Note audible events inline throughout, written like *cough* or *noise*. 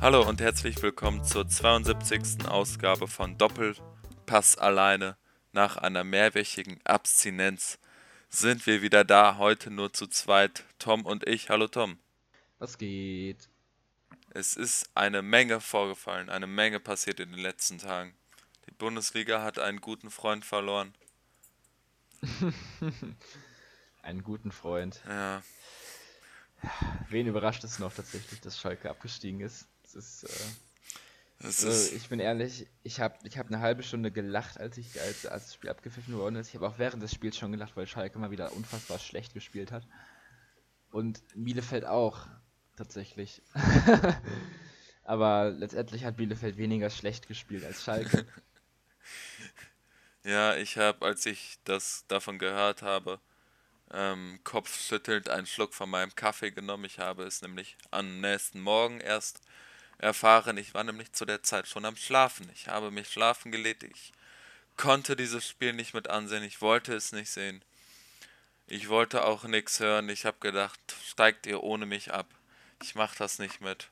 Hallo und herzlich willkommen zur 72. Ausgabe von Doppelpass alleine. Nach einer mehrwöchigen Abstinenz sind wir wieder da, heute nur zu zweit, Tom und ich. Hallo Tom. Was geht? Es ist eine Menge vorgefallen, eine Menge passiert in den letzten Tagen. Die Bundesliga hat einen guten Freund verloren. *laughs* einen guten Freund. Ja. Wen überrascht es noch tatsächlich, dass Schalke abgestiegen ist? Es ist, äh, ist ich bin ehrlich, ich habe ich hab eine halbe Stunde gelacht, als ich als, als das Spiel abgepfiffen worden ist. Ich habe auch während des Spiels schon gelacht, weil Schalke mal wieder unfassbar schlecht gespielt hat. Und Bielefeld auch, tatsächlich. *laughs* Aber letztendlich hat Bielefeld weniger schlecht gespielt als Schalke. *laughs* ja, ich habe, als ich das davon gehört habe, ähm, kopfschüttelnd einen Schluck von meinem Kaffee genommen. Ich habe es nämlich am nächsten Morgen erst erfahren. Ich war nämlich zu der Zeit schon am Schlafen. Ich habe mich schlafen gelegt. Ich konnte dieses Spiel nicht mit ansehen. Ich wollte es nicht sehen. Ich wollte auch nichts hören. Ich habe gedacht, steigt ihr ohne mich ab. Ich mache das nicht mit.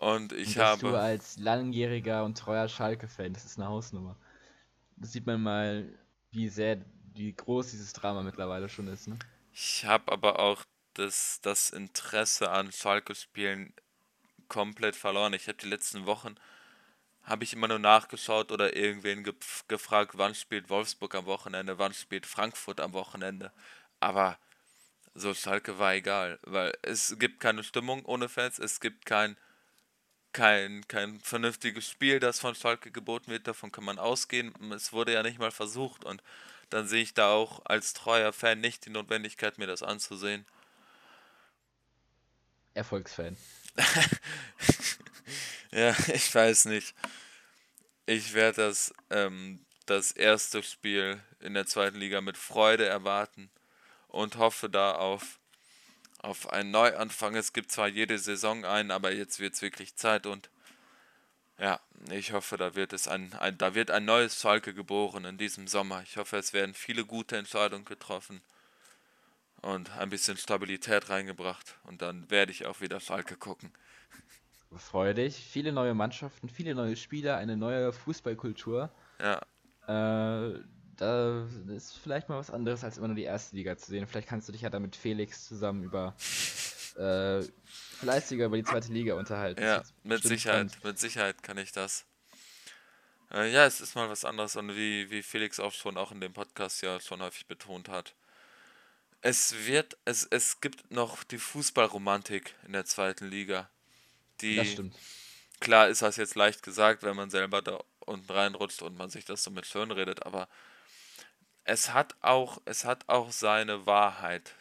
Und ich und habe. Du als langjähriger und treuer Schalke-Fan, das ist eine Hausnummer. Das sieht man mal, wie sehr wie groß dieses Drama mittlerweile schon ist. Ne? Ich habe aber auch das, das Interesse an Schalke-Spielen komplett verloren. Ich habe die letzten Wochen habe ich immer nur nachgeschaut oder irgendwen ge gefragt, wann spielt Wolfsburg am Wochenende, wann spielt Frankfurt am Wochenende. Aber so Schalke war egal, weil es gibt keine Stimmung ohne Fans, es gibt kein kein, kein vernünftiges Spiel, das von Schalke geboten wird, davon kann man ausgehen. Es wurde ja nicht mal versucht und dann sehe ich da auch als treuer Fan nicht die Notwendigkeit, mir das anzusehen. Erfolgsfan. *laughs* ja, ich weiß nicht. Ich werde das, ähm, das erste Spiel in der zweiten Liga mit Freude erwarten und hoffe da auf, auf einen Neuanfang. Es gibt zwar jede Saison einen, aber jetzt wird es wirklich Zeit und ja, ich hoffe, da wird es ein, ein, da wird ein neues Schalke geboren in diesem Sommer. Ich hoffe, es werden viele gute Entscheidungen getroffen und ein bisschen Stabilität reingebracht und dann werde ich auch wieder Schalke gucken. Freue dich. Viele neue Mannschaften, viele neue Spieler, eine neue Fußballkultur. Ja. Äh, da ist vielleicht mal was anderes, als immer nur die erste Liga zu sehen. Vielleicht kannst du dich ja da mit Felix zusammen über äh, fleißiger über die zweite Liga unterhalten. Ja, mit Sicherheit, spannend. mit Sicherheit kann ich das. Äh, ja, es ist mal was anderes und wie, wie Felix auch schon auch in dem Podcast ja schon häufig betont hat. Es wird, es, es gibt noch die Fußballromantik in der zweiten Liga. Die, das stimmt. Klar ist das jetzt leicht gesagt, wenn man selber da unten reinrutscht und man sich das so mit schön redet, aber es hat auch, es hat auch seine Wahrheit.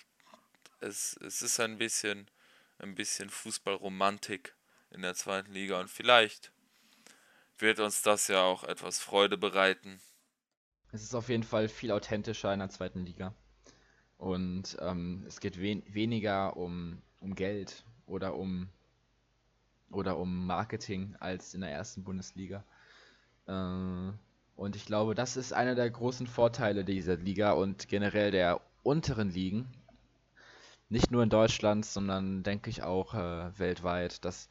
Es, es ist ein bisschen, ein bisschen Fußballromantik in der zweiten Liga und vielleicht wird uns das ja auch etwas Freude bereiten. Es ist auf jeden Fall viel authentischer in der zweiten Liga. Und ähm, es geht wen weniger um, um Geld oder um, oder um Marketing als in der ersten Bundesliga. Äh, und ich glaube, das ist einer der großen Vorteile dieser Liga und generell der unteren Ligen, nicht nur in Deutschland, sondern denke ich auch äh, weltweit, dass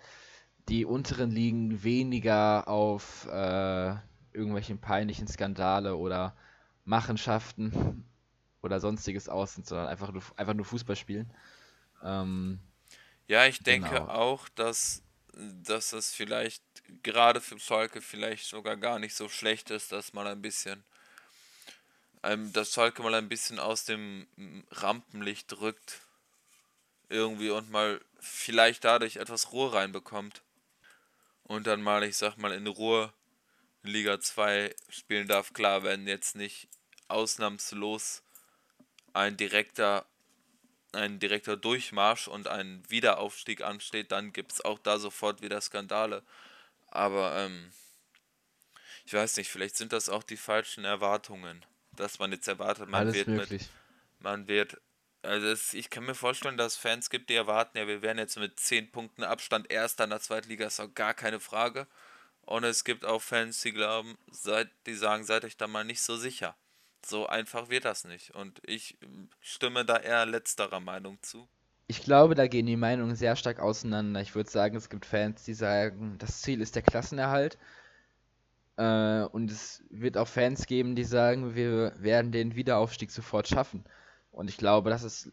die unteren Ligen weniger auf äh, irgendwelchen peinlichen Skandale oder Machenschaften oder sonstiges aus sind, sondern einfach nur, einfach nur Fußball spielen. Ähm, ja, ich denke genau. auch, dass, dass es vielleicht gerade für Schalke vielleicht sogar gar nicht so schlecht ist, dass man ein bisschen ähm, dass Schalke mal ein bisschen aus dem Rampenlicht rückt irgendwie und mal vielleicht dadurch etwas Ruhe reinbekommt und dann mal, ich sag mal, in Ruhe Liga 2 spielen darf. Klar, wenn jetzt nicht ausnahmslos ein direkter ein direkter Durchmarsch und ein Wiederaufstieg ansteht, dann gibt es auch da sofort wieder Skandale. Aber ähm, ich weiß nicht, vielleicht sind das auch die falschen Erwartungen, dass man jetzt erwartet, man Alles wird möglich. mit man wird also es, ich kann mir vorstellen, dass es Fans gibt, die erwarten, ja, wir werden jetzt mit 10 Punkten Abstand Erster in der zweiten Liga, ist auch gar keine Frage. Und es gibt auch Fans, die glauben, seid, die sagen, seid euch da mal nicht so sicher. So einfach wird das nicht. Und ich stimme da eher letzterer Meinung zu. Ich glaube, da gehen die Meinungen sehr stark auseinander. Ich würde sagen, es gibt Fans, die sagen, das Ziel ist der Klassenerhalt. Äh, und es wird auch Fans geben, die sagen, wir werden den Wiederaufstieg sofort schaffen. Und ich glaube, dass es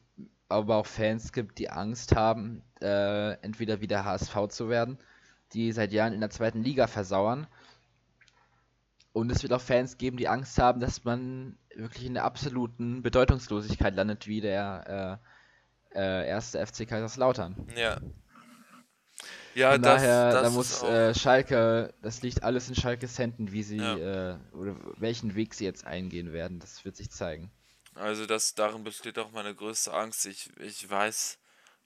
aber auch Fans gibt, die Angst haben, äh, entweder wieder HSV zu werden, die seit Jahren in der zweiten Liga versauern. Und es wird auch Fans geben, die Angst haben, dass man wirklich in der absoluten Bedeutungslosigkeit landet, wie der äh, äh, erste FC Kaiserslautern. Ja. Ja, Von das, daher, das da muss äh, Schalke, das liegt alles in Schalkes Händen, wie sie ja. äh, oder welchen Weg sie jetzt eingehen werden. Das wird sich zeigen. Also das darin besteht auch meine größte Angst. Ich, ich weiß,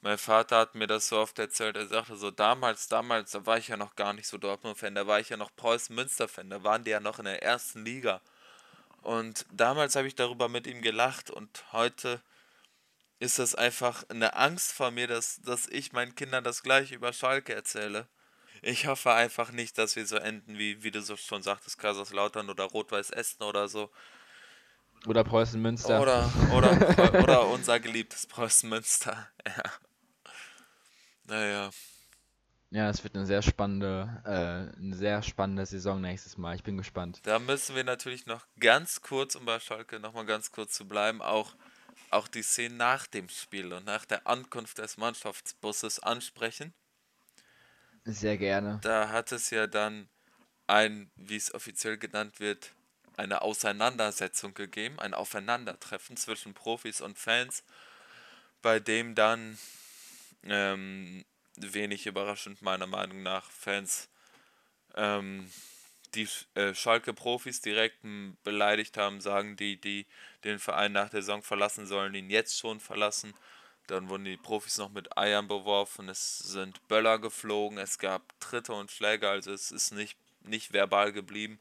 mein Vater hat mir das so oft erzählt. Er sagte so, damals, damals, da war ich ja noch gar nicht so Dortmund-Fan, da war ich ja noch Preußen-Münster-Fan, da waren die ja noch in der ersten Liga. Und damals habe ich darüber mit ihm gelacht und heute ist das einfach eine Angst vor mir, dass, dass ich meinen Kindern das gleiche über Schalke erzähle. Ich hoffe einfach nicht, dass wir so enden, wie, wie du so schon sagtest, Kaiserslautern oder Rot-Weiß Essen oder so. Oder Preußen Münster. Oder, oder, *laughs* oder unser geliebtes Preußen Münster. *laughs* Ja. Naja. Ja, es wird eine sehr spannende, äh, eine sehr spannende Saison nächstes Mal. Ich bin gespannt. Da müssen wir natürlich noch ganz kurz, um bei Schalke nochmal ganz kurz zu bleiben, auch auch die Szene nach dem Spiel und nach der Ankunft des Mannschaftsbusses ansprechen. Sehr gerne. Da hat es ja dann ein, wie es offiziell genannt wird, eine Auseinandersetzung gegeben, ein Aufeinandertreffen zwischen Profis und Fans, bei dem dann ähm, wenig überraschend meiner Meinung nach Fans ähm, die äh, Schalke-Profis direkt beleidigt haben, sagen die, die den Verein nach der Saison verlassen sollen, ihn jetzt schon verlassen. Dann wurden die Profis noch mit Eiern beworfen, es sind Böller geflogen, es gab Tritte und Schläge, also es ist nicht, nicht verbal geblieben.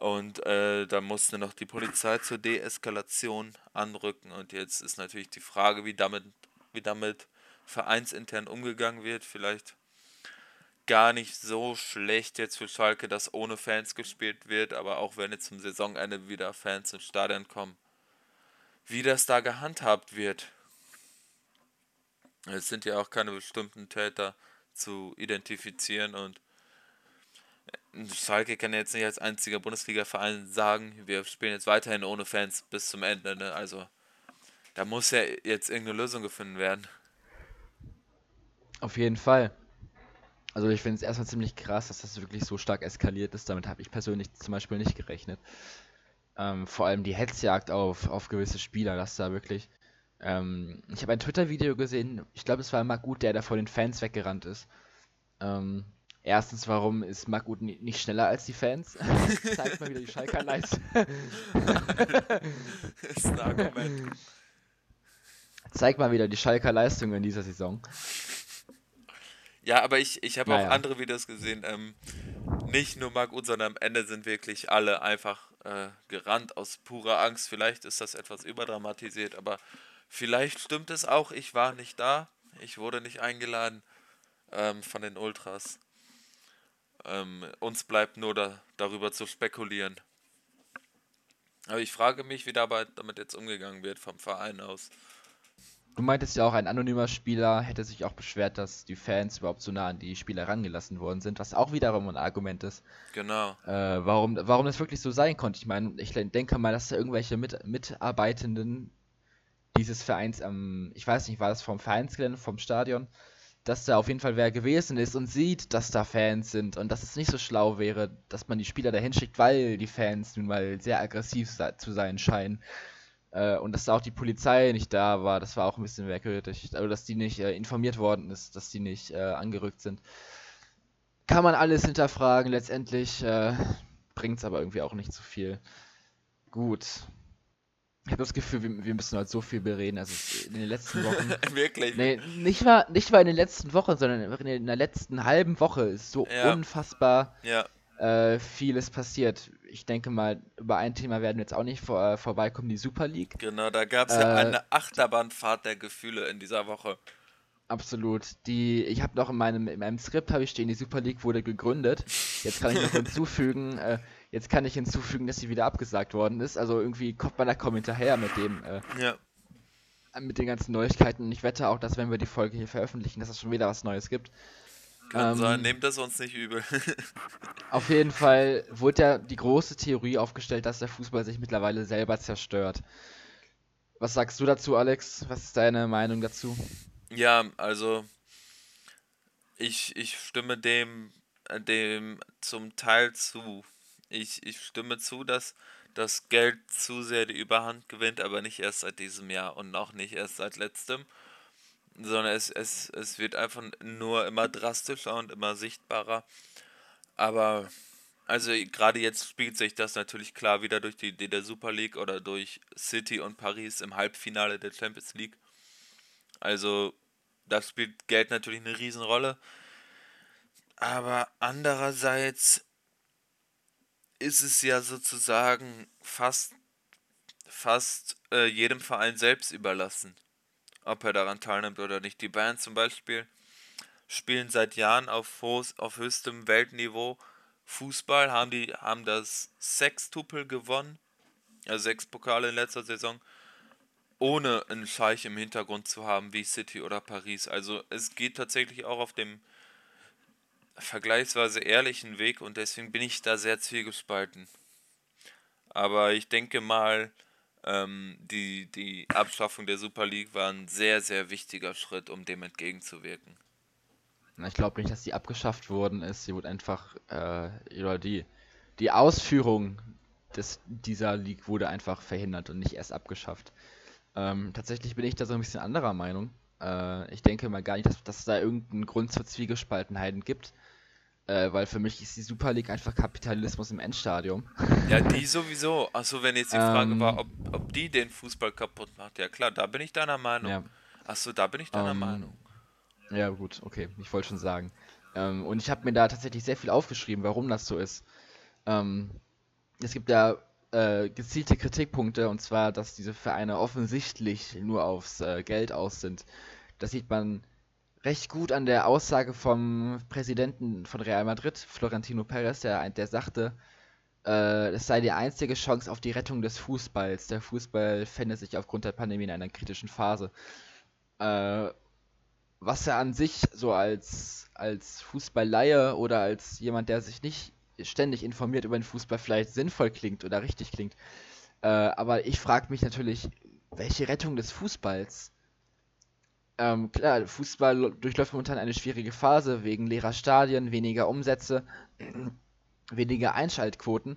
Und äh, da musste noch die Polizei zur Deeskalation anrücken. Und jetzt ist natürlich die Frage, wie damit, wie damit vereinsintern umgegangen wird. Vielleicht gar nicht so schlecht jetzt für Schalke, dass ohne Fans gespielt wird, aber auch wenn jetzt zum Saisonende wieder Fans ins Stadion kommen, wie das da gehandhabt wird. Es sind ja auch keine bestimmten Täter zu identifizieren und Schalke kann jetzt nicht als einziger Bundesliga-Verein sagen, wir spielen jetzt weiterhin ohne Fans bis zum Ende. Ne? Also da muss ja jetzt irgendeine Lösung gefunden werden. Auf jeden Fall. Also ich finde es erstmal ziemlich krass, dass das wirklich so stark eskaliert ist. Damit habe ich persönlich zum Beispiel nicht gerechnet. Ähm, vor allem die Hetzjagd auf, auf gewisse Spieler, dass da wirklich. Ähm, ich habe ein Twitter-Video gesehen, ich glaube, es war Magut, der da vor den Fans weggerannt ist. Ähm, erstens, warum ist Magut nicht schneller als die Fans? *laughs* *laughs* Zeigt mal wieder die Schalker Leistung. *laughs* ist ein Argument. Zeigt mal wieder die Schalker Leistung in dieser Saison. Ja, aber ich, ich habe naja. auch andere Videos gesehen. Ähm, nicht nur Marc Uth, sondern am Ende sind wirklich alle einfach äh, gerannt aus purer Angst. Vielleicht ist das etwas überdramatisiert, aber vielleicht stimmt es auch. Ich war nicht da. Ich wurde nicht eingeladen ähm, von den Ultras. Ähm, uns bleibt nur da, darüber zu spekulieren. Aber ich frage mich, wie dabei damit jetzt umgegangen wird vom Verein aus. Du meintest ja auch, ein anonymer Spieler hätte sich auch beschwert, dass die Fans überhaupt so nah an die Spieler rangelassen worden sind, was auch wiederum ein Argument ist. Genau. Äh, warum, warum das wirklich so sein konnte. Ich meine, ich denke mal, dass da irgendwelche Mit Mitarbeitenden dieses Vereins am, ich weiß nicht, war das vom Vereinsgelände, vom Stadion, dass da auf jeden Fall wer gewesen ist und sieht, dass da Fans sind und dass es nicht so schlau wäre, dass man die Spieler dahin schickt, weil die Fans nun mal sehr aggressiv zu sein scheinen. Äh, und dass da auch die Polizei nicht da war, das war auch ein bisschen merkwürdig. Also, dass die nicht äh, informiert worden ist, dass die nicht äh, angerückt sind. Kann man alles hinterfragen, letztendlich äh, bringt es aber irgendwie auch nicht so viel. Gut. Ich habe das Gefühl, wir, wir, müssen heute so viel bereden. Also in den letzten Wochen. *laughs* Wirklich? Nee, nicht mal, nicht mal in den letzten Wochen, sondern in der letzten halben Woche ist so ja. unfassbar ja. äh, vieles passiert ich denke mal, über ein Thema werden wir jetzt auch nicht vor, äh, vorbeikommen, die Super League. Genau, da gab es äh, ja eine Achterbahnfahrt der Gefühle in dieser Woche. Absolut. Die, ich habe noch in meinem, in meinem Skript habe ich stehen, die Super League wurde gegründet. Jetzt kann ich noch *laughs* hinzufügen, äh, jetzt kann ich hinzufügen, dass sie wieder abgesagt worden ist. Also irgendwie kommt man da kaum hinterher mit dem. Äh, ja. mit den ganzen Neuigkeiten. Ich wette auch, dass wenn wir die Folge hier veröffentlichen, dass es schon wieder was Neues gibt. Kann ähm, sein, nehmt das uns nicht übel. *laughs* auf jeden Fall wurde ja die große Theorie aufgestellt, dass der Fußball sich mittlerweile selber zerstört. Was sagst du dazu, Alex? Was ist deine Meinung dazu? Ja, also ich, ich stimme dem, äh, dem zum Teil zu. Ich, ich stimme zu, dass das Geld zu sehr die Überhand gewinnt, aber nicht erst seit diesem Jahr und auch nicht erst seit letztem, sondern es, es, es wird einfach nur immer drastischer und immer sichtbarer. Aber also gerade jetzt spielt sich das natürlich klar wieder durch die Idee der Super League oder durch City und Paris im Halbfinale der Champions League. Also da spielt Geld natürlich eine Riesenrolle. Aber andererseits ist es ja sozusagen fast, fast äh, jedem Verein selbst überlassen, ob er daran teilnimmt oder nicht. Die Bayern zum Beispiel spielen seit Jahren auf, auf höchstem Weltniveau Fußball, haben, die, haben das Sextupel gewonnen, also sechs Pokale in letzter Saison, ohne einen Scheich im Hintergrund zu haben wie City oder Paris. Also es geht tatsächlich auch auf dem vergleichsweise ehrlichen Weg und deswegen bin ich da sehr zwiegespalten. Aber ich denke mal, ähm, die, die Abschaffung der Super League war ein sehr, sehr wichtiger Schritt, um dem entgegenzuwirken. Ich glaube nicht, dass die abgeschafft worden ist. Sie wurde einfach, äh, oder die, die Ausführung des, dieser League wurde einfach verhindert und nicht erst abgeschafft. Ähm, tatsächlich bin ich da so ein bisschen anderer Meinung. Äh, ich denke mal gar nicht, dass, dass es da irgendeinen Grund zur Zwiegespaltenheiten gibt. Äh, weil für mich ist die Super League einfach Kapitalismus im Endstadium. Ja, die *laughs* sowieso. Achso, wenn jetzt die Frage ähm, war, ob, ob die den Fußball kaputt macht. Ja klar, da bin ich deiner Meinung. Ja. Achso, da bin ich deiner ähm, Meinung. Ja, gut, okay, ich wollte schon sagen. Ähm, und ich habe mir da tatsächlich sehr viel aufgeschrieben, warum das so ist. Ähm, es gibt ja äh, gezielte Kritikpunkte, und zwar, dass diese Vereine offensichtlich nur aufs äh, Geld aus sind. Das sieht man recht gut an der Aussage vom Präsidenten von Real Madrid, Florentino Perez, der, der sagte, äh, es sei die einzige Chance auf die Rettung des Fußballs. Der Fußball fände sich aufgrund der Pandemie in einer kritischen Phase. Äh, was er an sich so als, als Fußballleihe oder als jemand, der sich nicht ständig informiert über den Fußball, vielleicht sinnvoll klingt oder richtig klingt. Äh, aber ich frage mich natürlich, welche Rettung des Fußballs? Ähm, klar, Fußball durchläuft momentan eine schwierige Phase wegen leerer Stadien, weniger Umsätze, *clears throat* weniger Einschaltquoten,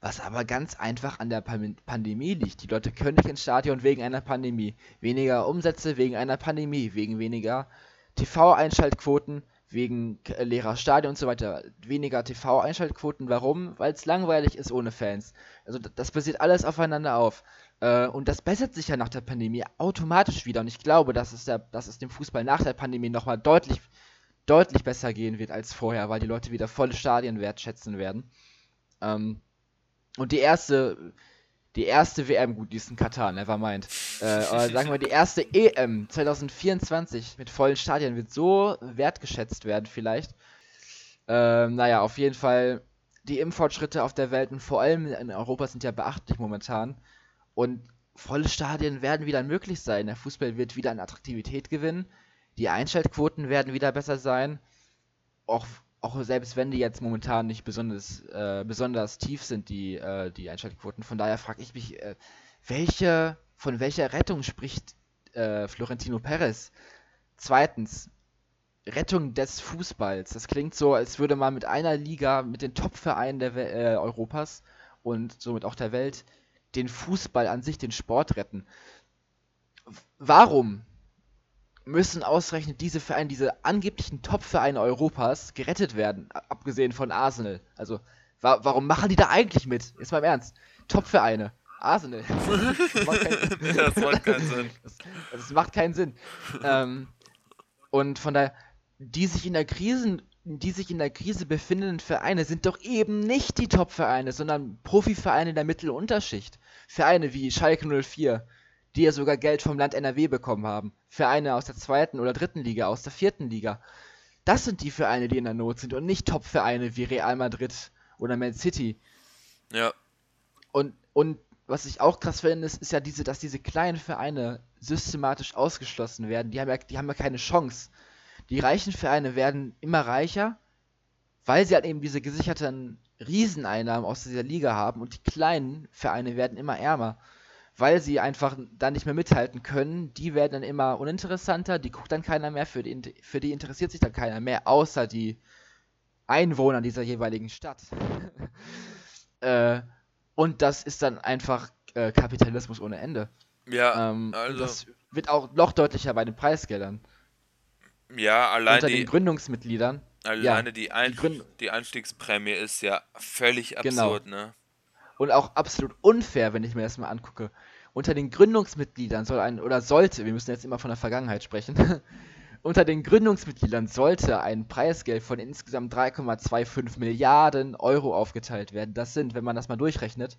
was aber ganz einfach an der Pan Pandemie liegt. Die Leute können nicht ins Stadion wegen einer Pandemie, weniger Umsätze wegen einer Pandemie, wegen weniger TV-Einschaltquoten, wegen leerer Stadien und so weiter. Weniger TV-Einschaltquoten. Warum? Weil es langweilig ist ohne Fans. Also das basiert alles aufeinander auf. Äh, und das bessert sich ja nach der Pandemie automatisch wieder. Und ich glaube, dass es, der, dass es dem Fußball nach der Pandemie nochmal deutlich, deutlich besser gehen wird als vorher, weil die Leute wieder volle Stadien wertschätzen werden. Ähm, und die erste, die erste WM, gut, die ist in Katar, nevermind. Äh, oder *laughs* sagen wir, die erste EM 2024 mit vollen Stadien wird so wertgeschätzt werden, vielleicht. Ähm, naja, auf jeden Fall, die Impffortschritte auf der Welt und vor allem in Europa sind ja beachtlich momentan. Und volle Stadien werden wieder möglich sein. Der Fußball wird wieder an Attraktivität gewinnen. Die Einschaltquoten werden wieder besser sein. Auch, auch selbst wenn die jetzt momentan nicht besonders, äh, besonders tief sind, die, äh, die Einschaltquoten. Von daher frage ich mich, äh, welche, von welcher Rettung spricht äh, Florentino Perez? Zweitens, Rettung des Fußballs. Das klingt so, als würde man mit einer Liga, mit den Top-Vereinen äh, Europas und somit auch der Welt den Fußball an sich, den Sport retten. Warum müssen ausgerechnet diese Vereine, diese angeblichen Top-Vereine Europas gerettet werden, abgesehen von Arsenal? Also, wa warum machen die da eigentlich mit? Jetzt mal im Ernst. Top-Vereine. Arsenal. *laughs* das, macht keinen, das macht keinen Sinn. Das, das macht keinen Sinn. ähm, und von daher, die sich in der Krise die sich in der Krise befindenden Vereine sind doch eben nicht die Top-Vereine, sondern Profivereine der Mittel- und Unterschicht. Vereine wie Schalke 04, die ja sogar Geld vom Land NRW bekommen haben. Vereine aus der zweiten oder dritten Liga, aus der vierten Liga. Das sind die Vereine, die in der Not sind und nicht Top-Vereine wie Real Madrid oder Man City. Ja. Und, und was ich auch krass finde, ist, ist ja diese, dass diese kleinen Vereine systematisch ausgeschlossen werden, die haben ja, die haben ja keine Chance. Die reichen Vereine werden immer reicher, weil sie halt eben diese gesicherten Rieseneinnahmen aus dieser Liga haben und die kleinen Vereine werden immer ärmer, weil sie einfach dann nicht mehr mithalten können. Die werden dann immer uninteressanter, die guckt dann keiner mehr, für die, für die interessiert sich dann keiner mehr, außer die Einwohner dieser jeweiligen Stadt. *laughs* äh, und das ist dann einfach äh, Kapitalismus ohne Ende. Ja, ähm, also. Das wird auch noch deutlicher bei den Preisgeldern. Ja, allein Unter die, den Gründungsmitgliedern. Alleine ja, die, Ein die, die, Einstiegsprämie ist ja völlig genau. absurd, genau. ne? Und auch absolut unfair, wenn ich mir das mal angucke. Unter den Gründungsmitgliedern soll ein, oder sollte, wir müssen jetzt immer von der Vergangenheit sprechen, *laughs* unter den Gründungsmitgliedern sollte ein Preisgeld von insgesamt 3,25 Milliarden Euro aufgeteilt werden. Das sind, wenn man das mal durchrechnet,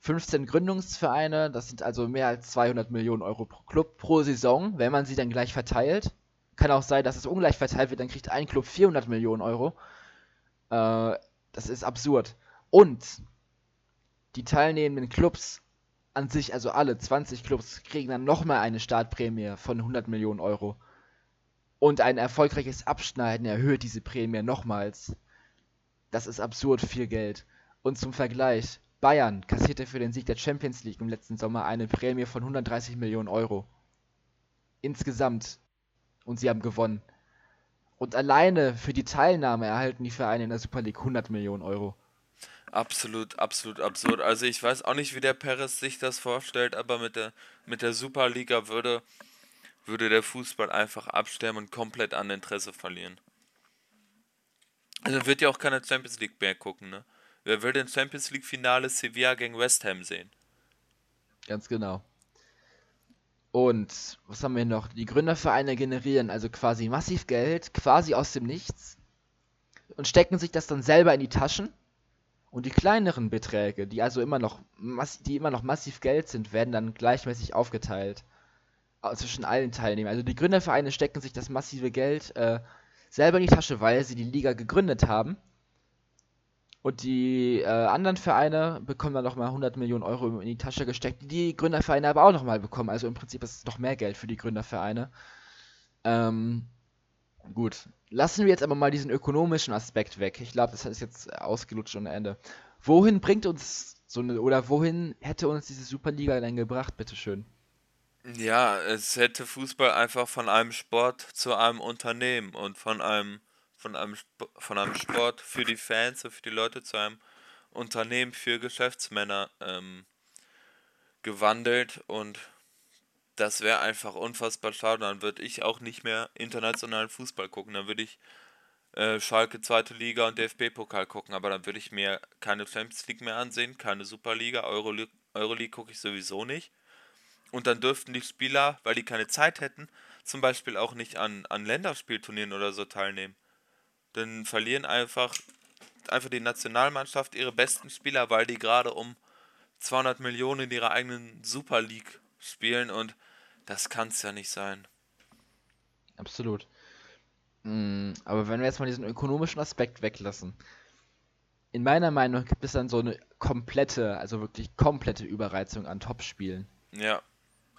15 Gründungsvereine, das sind also mehr als 200 Millionen Euro pro Club pro Saison, wenn man sie dann gleich verteilt. Kann auch sein, dass es ungleich verteilt wird, dann kriegt ein Club 400 Millionen Euro. Äh, das ist absurd. Und die teilnehmenden Clubs an sich, also alle 20 Clubs, kriegen dann nochmal eine Startprämie von 100 Millionen Euro. Und ein erfolgreiches Abschneiden erhöht diese Prämie nochmals. Das ist absurd viel Geld. Und zum Vergleich, Bayern kassierte für den Sieg der Champions League im letzten Sommer eine Prämie von 130 Millionen Euro. Insgesamt und sie haben gewonnen. Und alleine für die Teilnahme erhalten die Vereine in der Super League 100 Millionen Euro. Absolut, absolut absurd. Also ich weiß auch nicht, wie der Perez sich das vorstellt, aber mit der, mit der Superliga würde, würde der Fußball einfach absterben und komplett an Interesse verlieren. Also wird ja auch keine Champions League mehr gucken, ne? Wer will den Champions League Finale Sevilla gegen West Ham sehen? Ganz genau. Und was haben wir noch? Die Gründervereine generieren also quasi massiv Geld, quasi aus dem Nichts und stecken sich das dann selber in die Taschen. Und die kleineren Beträge, die also immer noch, die immer noch massiv Geld sind, werden dann gleichmäßig aufgeteilt zwischen allen Teilnehmern. Also die Gründervereine stecken sich das massive Geld äh, selber in die Tasche, weil sie die Liga gegründet haben und die äh, anderen Vereine bekommen dann nochmal 100 Millionen Euro in die Tasche gesteckt, die die Gründervereine aber auch nochmal bekommen. Also im Prinzip ist es noch mehr Geld für die Gründervereine. Ähm, gut. Lassen wir jetzt aber mal diesen ökonomischen Aspekt weg. Ich glaube, das ist jetzt ausgelutscht ohne Ende. Wohin bringt uns so eine, oder wohin hätte uns diese Superliga denn gebracht, bitteschön? Ja, es hätte Fußball einfach von einem Sport zu einem Unternehmen und von einem von einem, von einem Sport für die Fans und für die Leute zu einem Unternehmen für Geschäftsmänner ähm, gewandelt und das wäre einfach unfassbar schade. Dann würde ich auch nicht mehr internationalen Fußball gucken. Dann würde ich äh, Schalke zweite Liga und DFB-Pokal gucken, aber dann würde ich mir keine Champions League mehr ansehen, keine Superliga, Euroleague, Euroleague gucke ich sowieso nicht. Und dann dürften die Spieler, weil die keine Zeit hätten, zum Beispiel auch nicht an, an Länderspielturnieren oder so teilnehmen dann verlieren einfach, einfach die Nationalmannschaft ihre besten Spieler, weil die gerade um 200 Millionen in ihrer eigenen Super League spielen und das kann es ja nicht sein. Absolut. Mm, aber wenn wir jetzt mal diesen ökonomischen Aspekt weglassen, in meiner Meinung gibt es dann so eine komplette, also wirklich komplette Überreizung an Topspielen. Ja.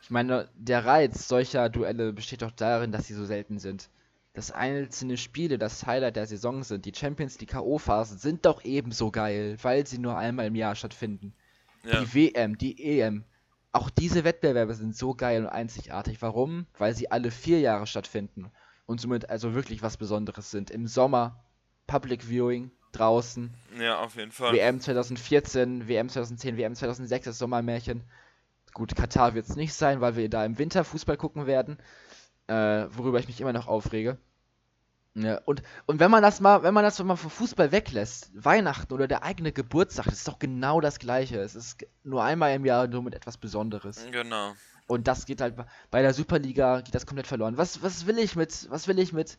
Ich meine, der Reiz solcher Duelle besteht doch darin, dass sie so selten sind dass einzelne Spiele das Highlight der Saison sind. Die Champions League K.O.-Phasen sind doch ebenso geil, weil sie nur einmal im Jahr stattfinden. Ja. Die WM, die EM, auch diese Wettbewerbe sind so geil und einzigartig. Warum? Weil sie alle vier Jahre stattfinden und somit also wirklich was Besonderes sind. Im Sommer Public Viewing draußen. Ja, auf jeden Fall. WM 2014, WM 2010, WM 2006, das Sommermärchen. Gut, Katar wird es nicht sein, weil wir da im Winter Fußball gucken werden äh, worüber ich mich immer noch aufrege. Ja, und, und wenn man das mal, wenn man das mal vom Fußball weglässt, Weihnachten oder der eigene Geburtstag, das ist doch genau das gleiche. Es ist nur einmal im Jahr nur mit etwas Besonderes. Genau. Und das geht halt bei der Superliga geht das komplett verloren. Was, was will ich mit, was will ich mit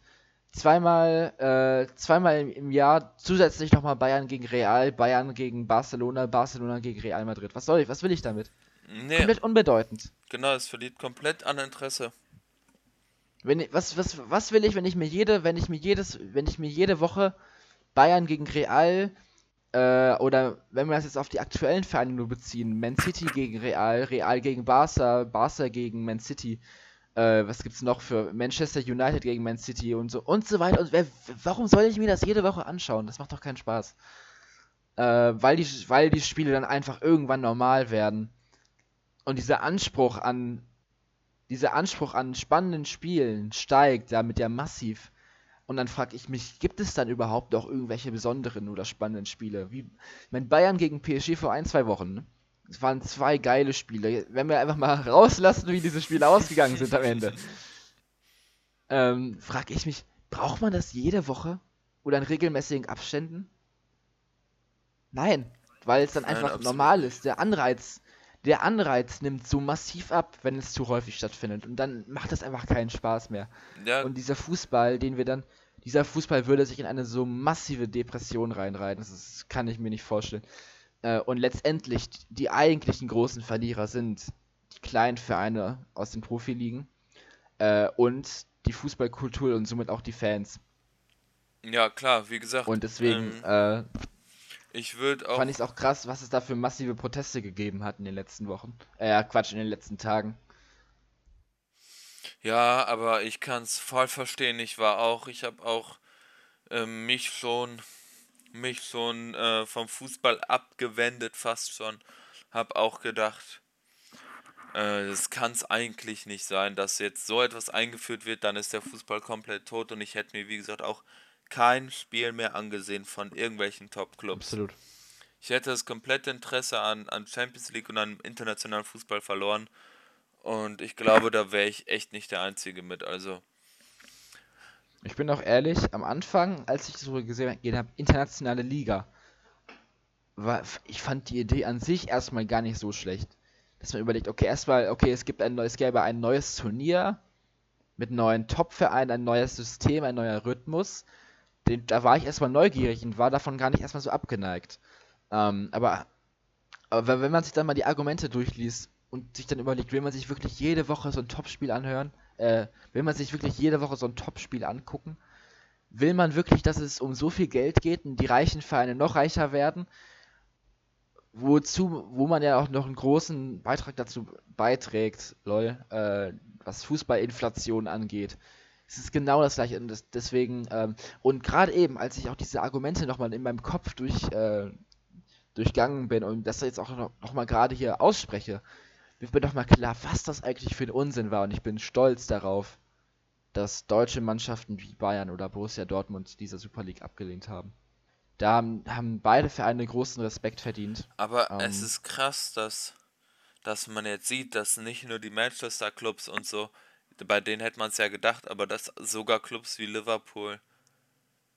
zweimal, äh, zweimal im Jahr zusätzlich nochmal Bayern gegen Real, Bayern gegen Barcelona, Barcelona gegen Real Madrid? Was soll ich, was will ich damit? Nee. Komplett unbedeutend. Genau, es verliert komplett an Interesse. Wenn, was, was, was will ich, wenn ich mir jede, wenn ich mir jedes, wenn ich mir jede Woche Bayern gegen Real, äh, oder wenn wir das jetzt auf die aktuellen Vereine nur beziehen, Man City gegen Real, Real gegen Barca, Barca gegen Man City, äh, was gibt's noch für Manchester United gegen Man City und so und so weiter. Und wer, warum soll ich mir das jede Woche anschauen? Das macht doch keinen Spaß. Äh, weil, die, weil die Spiele dann einfach irgendwann normal werden. Und dieser Anspruch an dieser Anspruch an spannenden Spielen steigt damit ja massiv. Und dann frage ich mich, gibt es dann überhaupt noch irgendwelche besonderen oder spannenden Spiele? Wie, ich meine, Bayern gegen PSG vor ein, zwei Wochen. Ne? Es waren zwei geile Spiele. Wenn wir einfach mal rauslassen, wie diese Spiele ausgegangen sind am Ende, ähm, frage ich mich, braucht man das jede Woche oder in regelmäßigen Abständen? Nein, weil es dann einfach Nein, normal ist. Der Anreiz, der Anreiz nimmt so massiv ab, wenn es zu häufig stattfindet. Und dann macht es einfach keinen Spaß mehr. Ja. Und dieser Fußball, den wir dann. Dieser Fußball würde sich in eine so massive Depression reinreiten. Das, ist, das kann ich mir nicht vorstellen. Äh, und letztendlich die eigentlichen großen Verlierer sind die kleinen Vereine aus den Profiligen äh, und die Fußballkultur und somit auch die Fans. Ja, klar, wie gesagt. Und deswegen ähm, äh, ich würde auch. Fand ich es auch krass, was es da für massive Proteste gegeben hat in den letzten Wochen. Äh, Quatsch, in den letzten Tagen. Ja, aber ich kann es voll verstehen. Ich war auch, ich habe auch äh, mich schon, mich schon äh, vom Fußball abgewendet, fast schon. Hab auch gedacht, äh, das kann es eigentlich nicht sein, dass jetzt so etwas eingeführt wird, dann ist der Fußball komplett tot und ich hätte mir, wie gesagt, auch kein Spiel mehr angesehen von irgendwelchen Top-Clubs. Absolut. Ich hätte das komplette Interesse an, an Champions League und an internationalen Fußball verloren. Und ich glaube, da wäre ich echt nicht der Einzige mit. Also. Ich bin auch ehrlich, am Anfang, als ich so gesehen habe, internationale Liga, war, ich fand die Idee an sich erstmal gar nicht so schlecht. Dass man überlegt, okay, erstmal, okay, es gibt ein neues, gäbe ein neues Turnier mit neuen Top-Vereinen, ein neues System, ein neuer Rhythmus den, da war ich erstmal neugierig und war davon gar nicht erstmal so abgeneigt. Ähm, aber, aber wenn man sich dann mal die Argumente durchliest und sich dann überlegt, will man sich wirklich jede Woche so ein Topspiel anhören? Äh, will man sich wirklich jede Woche so ein Topspiel angucken? Will man wirklich, dass es um so viel Geld geht und die reichen Vereine noch reicher werden? Wozu, wo man ja auch noch einen großen Beitrag dazu beiträgt, lol, äh, was Fußballinflation angeht. Es ist genau das gleiche. Und das, deswegen, ähm, und gerade eben, als ich auch diese Argumente nochmal in meinem Kopf durch, äh, durchgangen bin und das jetzt auch noch, noch mal gerade hier ausspreche, wird mir doch mal klar, was das eigentlich für ein Unsinn war. Und ich bin stolz darauf, dass deutsche Mannschaften wie Bayern oder Borussia Dortmund diese Super League abgelehnt haben. Da haben, haben beide Vereine großen Respekt verdient. Aber ähm, es ist krass, dass, dass man jetzt sieht, dass nicht nur die Manchester Clubs und so bei denen hätte man es ja gedacht, aber dass sogar Clubs wie Liverpool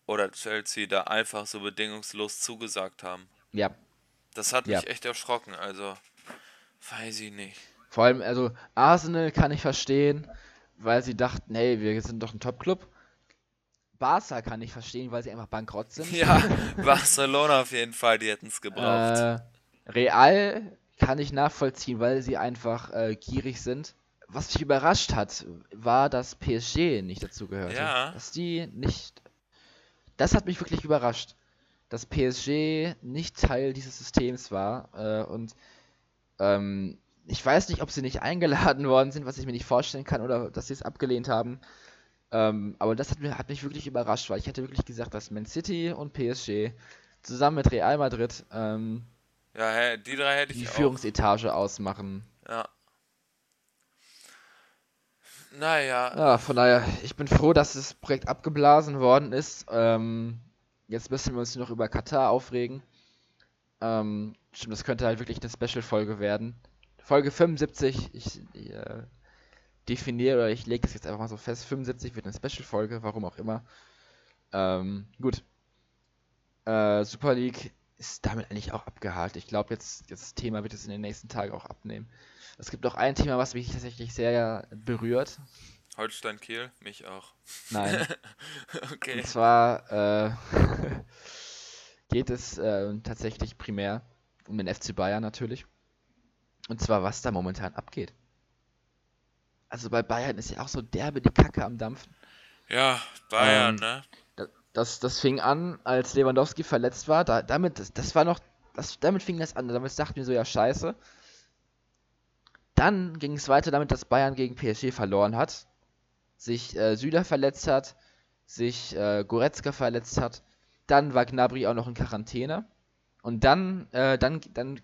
oder Chelsea da einfach so bedingungslos zugesagt haben. Ja. Das hat mich ja. echt erschrocken, also weiß ich nicht. Vor allem, also Arsenal kann ich verstehen, weil sie dachten, hey, wir sind doch ein Top-Club. Barca kann ich verstehen, weil sie einfach bankrott sind. Ja, *laughs* Barcelona auf jeden Fall, die hätten es gebraucht. Äh, Real kann ich nachvollziehen, weil sie einfach äh, gierig sind was mich überrascht hat, war, dass PSG nicht dazu gehörte. Ja. Dass die nicht. Das hat mich wirklich überrascht. Dass PSG nicht Teil dieses Systems war. Äh, und ähm, ich weiß nicht, ob sie nicht eingeladen *laughs* worden sind, was ich mir nicht vorstellen kann, oder dass sie es abgelehnt haben. Ähm, aber das hat, mir, hat mich wirklich überrascht, weil ich hätte wirklich gesagt, dass Man City und PSG zusammen mit Real Madrid ähm, ja, die drei hätte ich die Führungsetage ausmachen. Ja. Naja. Ja, von daher, ich bin froh, dass das Projekt abgeblasen worden ist. Ähm, jetzt müssen wir uns noch über Katar aufregen. Ähm, stimmt, das könnte halt wirklich eine Special-Folge werden. Folge 75, ich, ich äh, definiere oder ich lege es jetzt einfach mal so fest, 75 wird eine Special-Folge, warum auch immer. Ähm, gut. Äh, Super League ist damit eigentlich auch abgehakt. Ich glaube, jetzt, jetzt das Thema wird es in den nächsten Tagen auch abnehmen. Es gibt noch ein Thema, was mich tatsächlich sehr berührt. Holstein Kiel, mich auch. Nein. *laughs* okay. Und zwar äh, *laughs* geht es äh, tatsächlich primär um den FC Bayern natürlich. Und zwar, was da momentan abgeht. Also bei Bayern ist ja auch so derbe die Kacke am Dampfen. Ja, Bayern, ähm, ne? das, das fing an, als Lewandowski verletzt war. Da, damit, das, das war noch, das, damit fing das an. Damit dachten wir so, ja, scheiße. Dann ging es weiter damit, dass Bayern gegen PSG verloren hat. Sich äh, Süler verletzt hat. Sich äh, Goretzka verletzt hat. Dann war Gnabry auch noch in Quarantäne. Und dann, äh, dann, dann,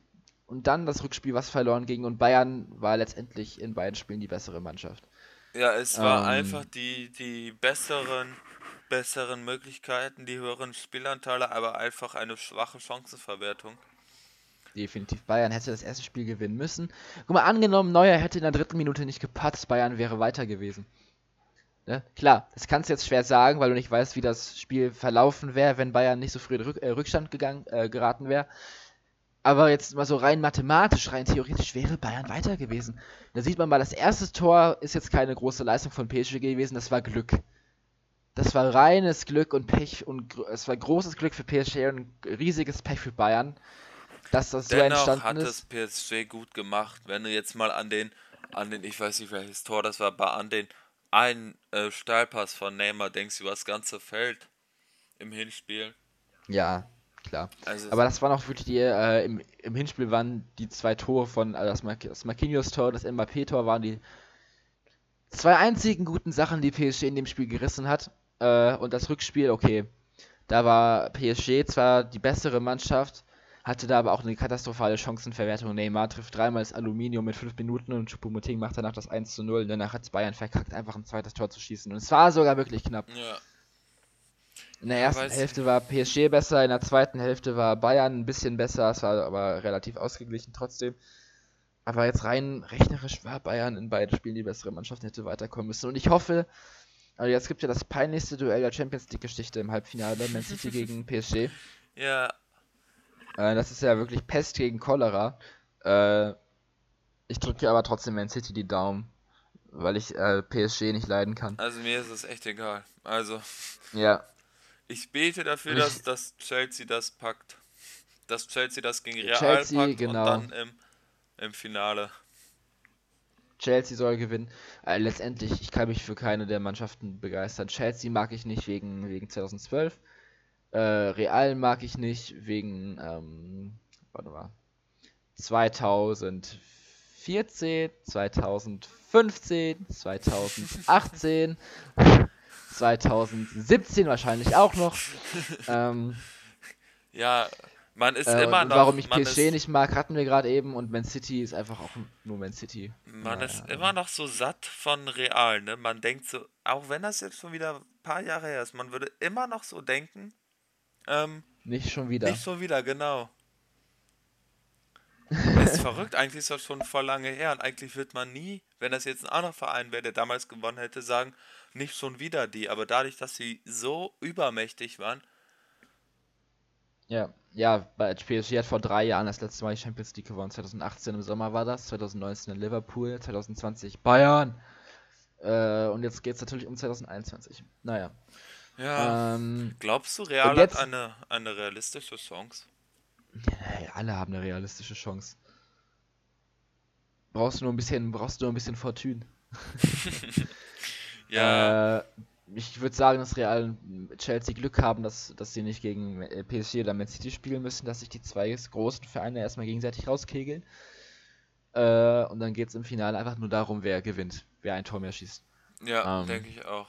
und dann das Rückspiel, was verloren ging. Und Bayern war letztendlich in beiden Spielen die bessere Mannschaft. Ja, es war ähm, einfach die, die besseren besseren Möglichkeiten, die höheren Spielanteile, aber einfach eine schwache Chancenverwertung. Definitiv. Bayern hätte das erste Spiel gewinnen müssen. Guck mal, angenommen, Neuer hätte in der dritten Minute nicht gepatzt, Bayern wäre weiter gewesen. Ne? Klar, das kannst du jetzt schwer sagen, weil du nicht weißt, wie das Spiel verlaufen wäre, wenn Bayern nicht so früh in Rück äh, Rückstand gegangen, äh, geraten wäre. Aber jetzt mal so rein mathematisch, rein theoretisch wäre Bayern weiter gewesen. Da sieht man mal, das erste Tor ist jetzt keine große Leistung von PSG gewesen, das war Glück das war reines Glück und Pech und es war großes Glück für PSG und riesiges Pech für Bayern, dass das Dennoch so entstanden hat ist. hat es PSG gut gemacht, wenn du jetzt mal an den, an den, ich weiß nicht welches Tor das war, aber an den einen äh, Steilpass von Neymar denkst über das ganze Feld im Hinspiel. Ja, klar. Also aber das waren auch wirklich die, äh, im, im Hinspiel waren die zwei Tore von, also das, Mar das Marquinhos-Tor, das Mbappé-Tor waren die zwei einzigen guten Sachen, die PSG in dem Spiel gerissen hat. Äh, und das Rückspiel, okay. Da war PSG zwar die bessere Mannschaft, hatte da aber auch eine katastrophale Chancenverwertung. Neymar trifft dreimal das Aluminium mit 5 Minuten und Choupo-Moting macht danach das 1 zu 0. Und danach hat Bayern verkackt, einfach ein zweites Tor zu schießen. Und es war sogar wirklich knapp. Ja. In der ersten Hälfte war PSG besser, in der zweiten Hälfte war Bayern ein bisschen besser, es war aber relativ ausgeglichen trotzdem. Aber jetzt rein rechnerisch war Bayern in beiden Spielen die bessere Mannschaft, hätte weiterkommen müssen. Und ich hoffe, also jetzt gibt ja das peinlichste Duell der Champions League-Geschichte im Halbfinale, Man City gegen PSG. Ja. Äh, das ist ja wirklich Pest gegen Cholera. Äh, ich drücke aber trotzdem Man City die Daumen, weil ich äh, PSG nicht leiden kann. Also mir ist es echt egal. Also. Ja. Ich bete dafür, dass, dass Chelsea das packt. Dass Chelsea das gegen Real Chelsea, packt genau. und dann im, im Finale. Chelsea soll gewinnen. Äh, letztendlich, ich kann mich für keine der Mannschaften begeistern. Chelsea mag ich nicht wegen, wegen 2012. Äh, Real mag ich nicht wegen, ähm, warte mal, 2014, 2015, 2018, 2017 wahrscheinlich auch noch. ähm, ja, man ist äh, immer noch. Warum ich PSG nicht mag, hatten wir gerade eben und Man City ist einfach auch nur Man City. Man naja. ist immer noch so satt von Real, ne? Man denkt so, auch wenn das jetzt schon wieder ein paar Jahre her ist, man würde immer noch so denken. Ähm, nicht schon wieder. Nicht schon wieder, genau. *laughs* das ist verrückt, eigentlich ist das schon voll lange her und eigentlich wird man nie, wenn das jetzt ein anderer Verein wäre, der damals gewonnen hätte, sagen, nicht schon wieder die. Aber dadurch, dass sie so übermächtig waren, ja, ja, bei PSG hat vor drei Jahren das letzte Mal die Champions League gewonnen. 2018 im Sommer war das, 2019 in Liverpool, 2020 Bayern. Äh, und jetzt geht es natürlich um 2021. Naja. Ja. Ähm, Glaubst du, Real jetzt, hat eine, eine realistische Chance? Ja, alle haben eine realistische Chance. Brauchst du nur ein bisschen, brauchst du nur ein bisschen Fortune. *laughs* ja. Äh, ich würde sagen, dass Real Chelsea Glück haben, dass, dass sie nicht gegen äh, PSG oder Man City spielen müssen, dass sich die zwei großen Vereine erstmal gegenseitig rauskegeln. Äh, und dann geht es im Finale einfach nur darum, wer gewinnt, wer ein Tor mehr schießt. Ja, ähm, denke ich auch.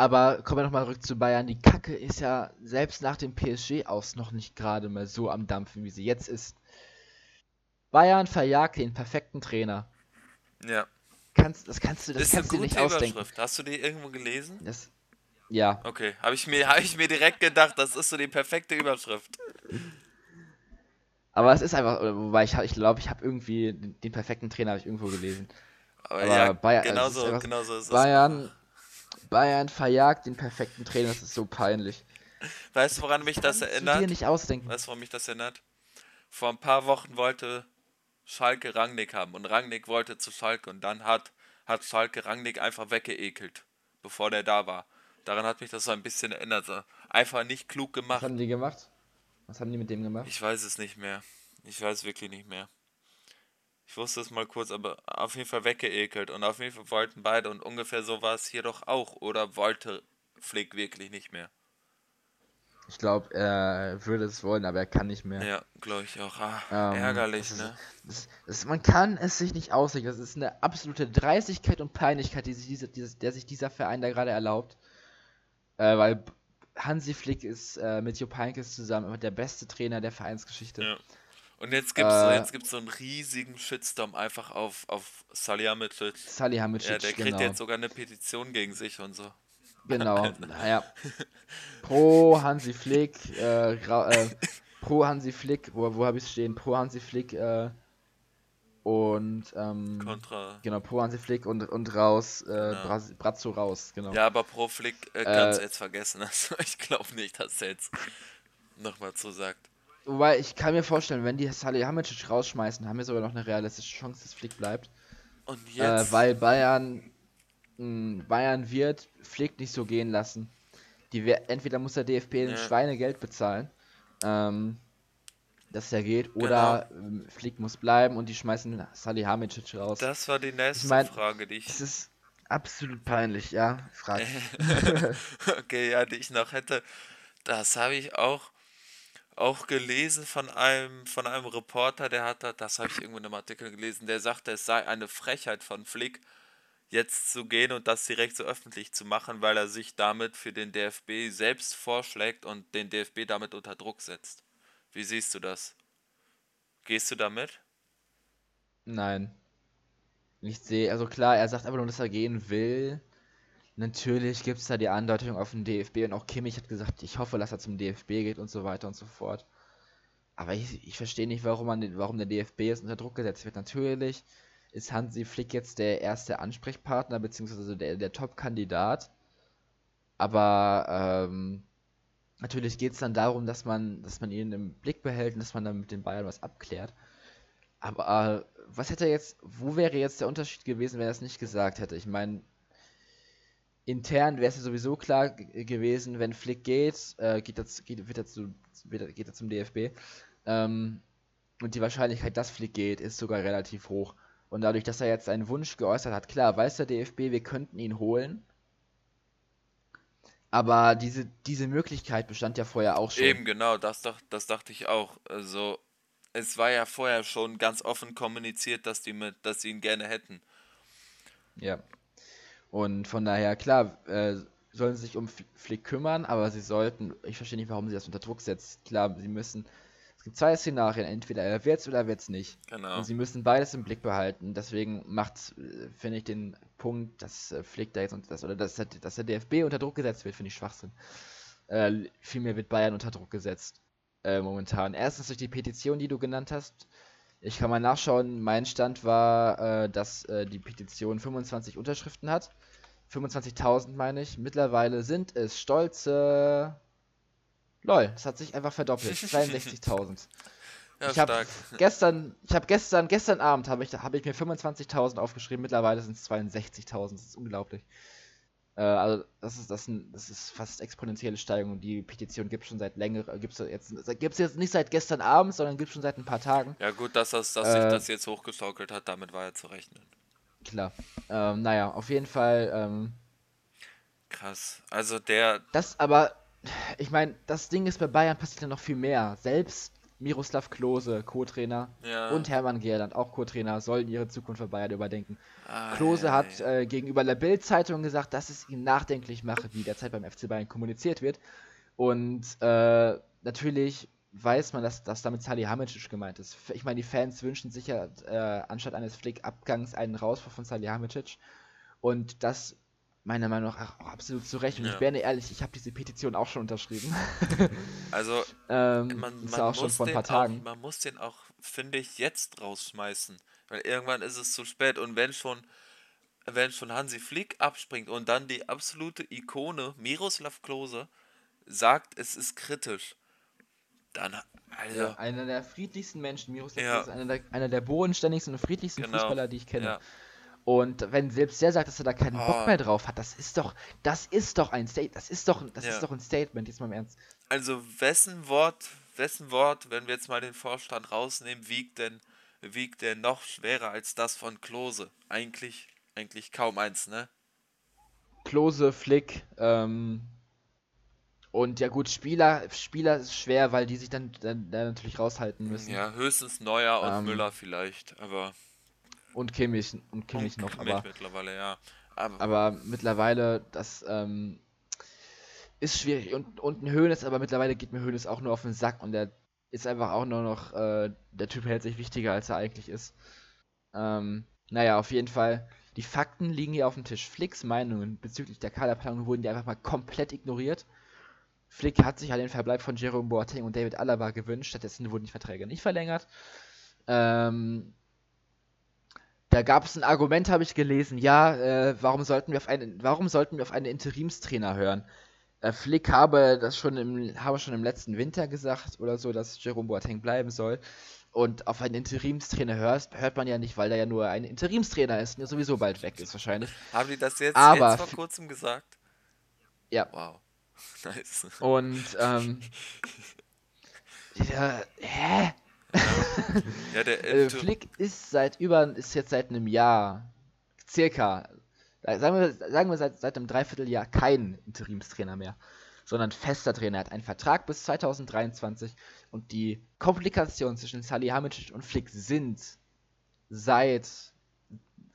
Aber kommen wir nochmal zurück zu Bayern. Die Kacke ist ja selbst nach dem PSG aus noch nicht gerade mal so am Dampfen, wie sie jetzt ist. Bayern verjagt den perfekten Trainer. Ja kannst, das kannst du, das ist kannst du nicht ausdenken. Hast du die irgendwo gelesen? Das, ja. Okay, habe ich, mir, *laughs* hab ich mir direkt gedacht, das ist so die perfekte Überschrift. Aber es ist einfach, wobei ich ich glaube, ich habe irgendwie den, den, perfekten Trainer ich irgendwo gelesen. Aber, Aber ja, Bayern, genau so, genau so ist Bayern, Bayern verjagt den perfekten Trainer, das ist so peinlich. Weißt du, woran mich das erinnert? Du dir nicht ausdenken. Weißt du, woran mich das erinnert? Vor ein paar Wochen wollte Schalke Rangnick haben und Rangnick wollte zu Schalke und dann hat, hat Schalke Rangnick einfach weggeekelt, bevor der da war. Daran hat mich das so ein bisschen erinnert. So. Einfach nicht klug gemacht. Was haben die gemacht? Was haben die mit dem gemacht? Ich weiß es nicht mehr. Ich weiß wirklich nicht mehr. Ich wusste es mal kurz, aber auf jeden Fall weggeekelt. Und auf jeden Fall wollten beide, und ungefähr so war es hier doch auch. Oder wollte Flick wirklich nicht mehr. Ich glaube, er würde es wollen, aber er kann nicht mehr. Ja, glaube ich auch. Ah, ähm, ärgerlich, das ne? das, das, man kann es sich nicht auslegen. Das ist eine absolute Dreistigkeit und Peinlichkeit, die sich diese, diese, der sich dieser Verein da gerade erlaubt. Äh, weil Hansi Flick ist äh, mit Jupp Heynckes zusammen der beste Trainer der Vereinsgeschichte. Ja. Und jetzt gibt es äh, so, so einen riesigen Shitstorm einfach auf, auf Salihamidzic. Salihamidzic, Ja, der kriegt genau. jetzt sogar eine Petition gegen sich und so. Genau, *laughs* naja. Pro Hansi Flick, äh, äh, pro Hansi Flick, wo, wo habe ich es stehen? Pro Hansi Flick äh, und ähm, Contra. Genau, pro Hansi Flick und, und raus, äh, genau. Brazzo raus, genau. Ja, aber pro Flick äh, kannst du äh, jetzt vergessen. *laughs* Also ich glaube nicht, dass er jetzt nochmal so sagt. Wobei, ich kann mir vorstellen, wenn die Salihamidzic rausschmeißen, haben wir sogar noch eine realistische Chance, dass Flick bleibt. Und äh, jetzt? Äh, weil Bayern Bayern wird Flick nicht so gehen lassen. Die, entweder muss der DFB ja. ein Schweinegeld bezahlen, ähm, dass er geht, oder genau. Ähm, Flick muss bleiben und die schmeißen Salihamidzic raus. Das war die nächste ich mein, Frage, die ich. Das ist absolut peinlich, ja. Frag. *laughs* okay, ja, die ich noch hätte. Das habe ich auch auch gelesen von einem, von einem Reporter, der hat das habe ich irgendwo in einem Artikel gelesen, der sagte, es sei eine Frechheit von Flick, jetzt zu gehen und das direkt so öffentlich zu machen, weil er sich damit für den DFB selbst vorschlägt und den DFB damit unter Druck setzt. Wie siehst du das? Gehst du damit? Nein. Ich sehe, also klar, er sagt einfach nur, dass er gehen will. Natürlich gibt es da die Andeutung auf den DFB und auch Kimmich hat gesagt, ich hoffe, dass er zum DFB geht und so weiter und so fort. Aber ich, ich verstehe nicht, warum, man, warum der DFB jetzt unter Druck gesetzt wird. Natürlich ist Hansi Flick jetzt der erste Ansprechpartner, beziehungsweise der, der Top-Kandidat. Aber ähm, natürlich geht es dann darum, dass man, dass man ihn im Blick behält und dass man dann mit den Bayern was abklärt. Aber äh, was hätte jetzt, wo wäre jetzt der Unterschied gewesen, wenn er es nicht gesagt hätte? Ich meine, intern wäre es ja sowieso klar gewesen, wenn Flick geht, äh, geht, das, geht, wird er zu, wird, geht er zum DFB. Ähm, und die Wahrscheinlichkeit, dass Flick geht, ist sogar relativ hoch. Und dadurch, dass er jetzt einen Wunsch geäußert hat, klar, weiß der DFB, wir könnten ihn holen. Aber diese, diese Möglichkeit bestand ja vorher auch schon. Eben, genau, das, das dachte ich auch. Also, es war ja vorher schon ganz offen kommuniziert, dass die, mit, dass sie ihn gerne hätten. Ja. Und von daher, klar, äh, sollen sie sich um Flick kümmern, aber sie sollten, ich verstehe nicht, warum sie das unter Druck setzt. Klar, sie müssen es gibt zwei Szenarien, entweder er wird's oder er wird's nicht. Genau. Und sie müssen beides im Blick behalten. Deswegen macht, äh, finde ich, den Punkt, dass äh, Flick da jetzt das, oder dass, dass der DFB unter Druck gesetzt wird, finde ich Schwachsinn. Äh, vielmehr wird Bayern unter Druck gesetzt. Äh, momentan. Erstens durch die Petition, die du genannt hast. Ich kann mal nachschauen. Mein Stand war, äh, dass äh, die Petition 25 Unterschriften hat. 25.000 meine ich. Mittlerweile sind es stolze Lol, das hat sich einfach verdoppelt. *laughs* 62.000. Ja, ich habe gestern, ich habe gestern, gestern Abend habe ich, hab ich mir 25.000 aufgeschrieben. Mittlerweile sind es 62.000. Das ist unglaublich. Äh, also das ist das, das ist fast exponentielle Steigerung. Die Petition gibt es schon seit länger, gibt es jetzt, gibt's jetzt nicht seit gestern Abend, sondern gibt es schon seit ein paar Tagen. Ja gut, dass, das, dass äh, sich das jetzt hochgeschaukelt hat, damit war ja zu rechnen. Klar. Ähm, naja, auf jeden Fall. Ähm, Krass. Also der. Das aber ich meine, das Ding ist, bei Bayern passiert ja noch viel mehr. Selbst Miroslav Klose, Co-Trainer, ja. und Hermann Gerland, auch Co-Trainer, sollen ihre Zukunft bei Bayern überdenken. Ah, Klose ja, hat. Äh, gegenüber der Bild-Zeitung gesagt, dass es ihn nachdenklich mache, wie derzeit beim FC Bayern kommuniziert wird. Und äh, natürlich weiß man, dass, dass damit Salihamidzic gemeint ist. Ich meine, die Fans wünschen sich ja äh, anstatt eines Flick-Abgangs einen Rauswurf von Salihamidzic. Und das meiner Meinung nach auch absolut zu Recht. Und ja. ich wäre ehrlich, ich habe diese Petition auch schon unterschrieben. *laughs* also, *laughs* ähm, man, man, auch schon vor ein paar Tagen. Auch, man muss den auch, finde ich, jetzt rausschmeißen. Weil irgendwann ist es zu spät. Und wenn schon, wenn schon Hansi Flick abspringt und dann die absolute Ikone Miroslav Klose sagt, es ist kritisch, dann. Also, ja, einer der friedlichsten Menschen, Miroslav ja. Klose, einer der, einer der bodenständigsten und friedlichsten genau. Fußballer, die ich kenne. Ja. Und wenn selbst der sagt, dass er da keinen oh. Bock mehr drauf hat, das ist doch, das ist doch ein State, das ist doch, das ja. ist doch ein Statement, jetzt mal im Ernst. Also wessen Wort, wessen Wort, wenn wir jetzt mal den Vorstand rausnehmen, wiegt denn, wiegt denn noch schwerer als das von Klose? Eigentlich, eigentlich kaum eins, ne? Klose, Flick, ähm, und ja gut, Spieler, Spieler ist schwer, weil die sich dann, dann, dann natürlich raushalten müssen. Ja, höchstens Neuer und ähm, Müller vielleicht, aber. Und Kimmich und Kimmich und noch, Kimmich aber. mittlerweile, ja. Aber, aber mittlerweile, das ähm, ist schwierig. Und, und ein Höhnes, aber mittlerweile geht mir Höhnes auch nur auf den Sack und der ist einfach auch nur noch, äh, der Typ hält sich wichtiger, als er eigentlich ist. Ähm, naja, auf jeden Fall. Die Fakten liegen hier auf dem Tisch. Flicks Meinungen bezüglich der Kaderplanung wurden die einfach mal komplett ignoriert. Flick hat sich ja den Verbleib von Jerome Boateng und David Alaba gewünscht, stattdessen wurden die Verträge nicht verlängert. Ähm, da gab es ein Argument, habe ich gelesen, ja, äh, warum, sollten wir auf einen, warum sollten wir auf einen Interimstrainer hören? Äh, Flick habe das schon im, habe schon im letzten Winter gesagt oder so, dass Jerome Boateng bleiben soll. Und auf einen Interimstrainer hörst, hört man ja nicht, weil er ja nur ein Interimstrainer ist und sowieso bald weg ist wahrscheinlich. Haben die das jetzt, Aber jetzt vor kurzem gesagt? Ja. Wow. *laughs* Nice. Und, ähm. *laughs* ja, hä? Ja, der äh, Flick ist seit über, ist jetzt seit einem Jahr, circa, sagen wir, sagen wir seit, seit einem Dreivierteljahr kein Interimstrainer mehr, sondern fester Trainer. Er hat einen Vertrag bis 2023 und die Komplikationen zwischen Salihamidzic und Flick sind seit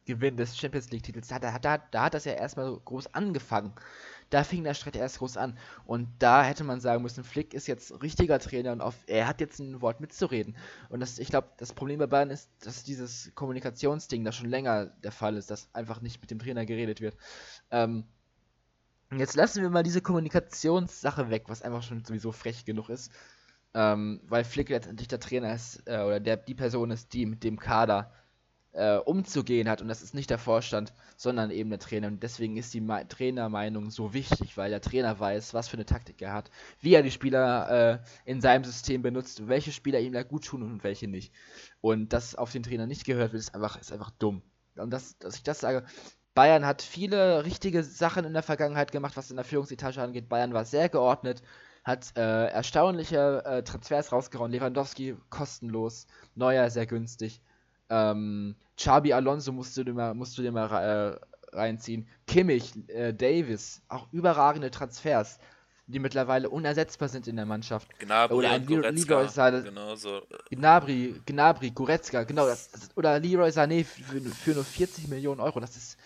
Gewinn des Champions League Titels, da, da, da, da hat das ja erstmal so groß angefangen. Da fing der Streit erst groß an. Und da hätte man sagen müssen, Flick ist jetzt richtiger Trainer und auf, er hat jetzt ein Wort mitzureden. Und das, ich glaube, das Problem bei Bayern ist, dass dieses Kommunikationsding da schon länger der Fall ist, dass einfach nicht mit dem Trainer geredet wird. Ähm, jetzt lassen wir mal diese Kommunikationssache weg, was einfach schon sowieso frech genug ist. Ähm, weil Flick letztendlich der Trainer ist, äh, oder der, die Person ist, die mit dem Kader äh, umzugehen hat. Und das ist nicht der Vorstand, sondern eben der Trainer. Und deswegen ist die Ma Trainermeinung so wichtig, weil der Trainer weiß, was für eine Taktik er hat, wie er die Spieler äh, in seinem System benutzt, welche Spieler ihm da gut tun und welche nicht. Und dass auf den Trainer nicht gehört wird, ist einfach, ist einfach dumm. Und das, dass ich das sage, Bayern hat viele richtige Sachen in der Vergangenheit gemacht, was in der Führungsetage angeht. Bayern war sehr geordnet, hat äh, erstaunliche äh, Transfers rausgehauen. Lewandowski kostenlos, Neuer sehr günstig. Ähm, Chabi Alonso musst du dir mal, musst du dir mal äh, reinziehen. Kimmich, äh, Davis, auch überragende Transfers, die mittlerweile unersetzbar sind in der Mannschaft. Gnabry oder ein Leroy Sané. Genau so. Gnabry, Gnabry, Goretzka, genau. Das, das, oder Leroy Sané für, für nur 40 Millionen Euro. Das ist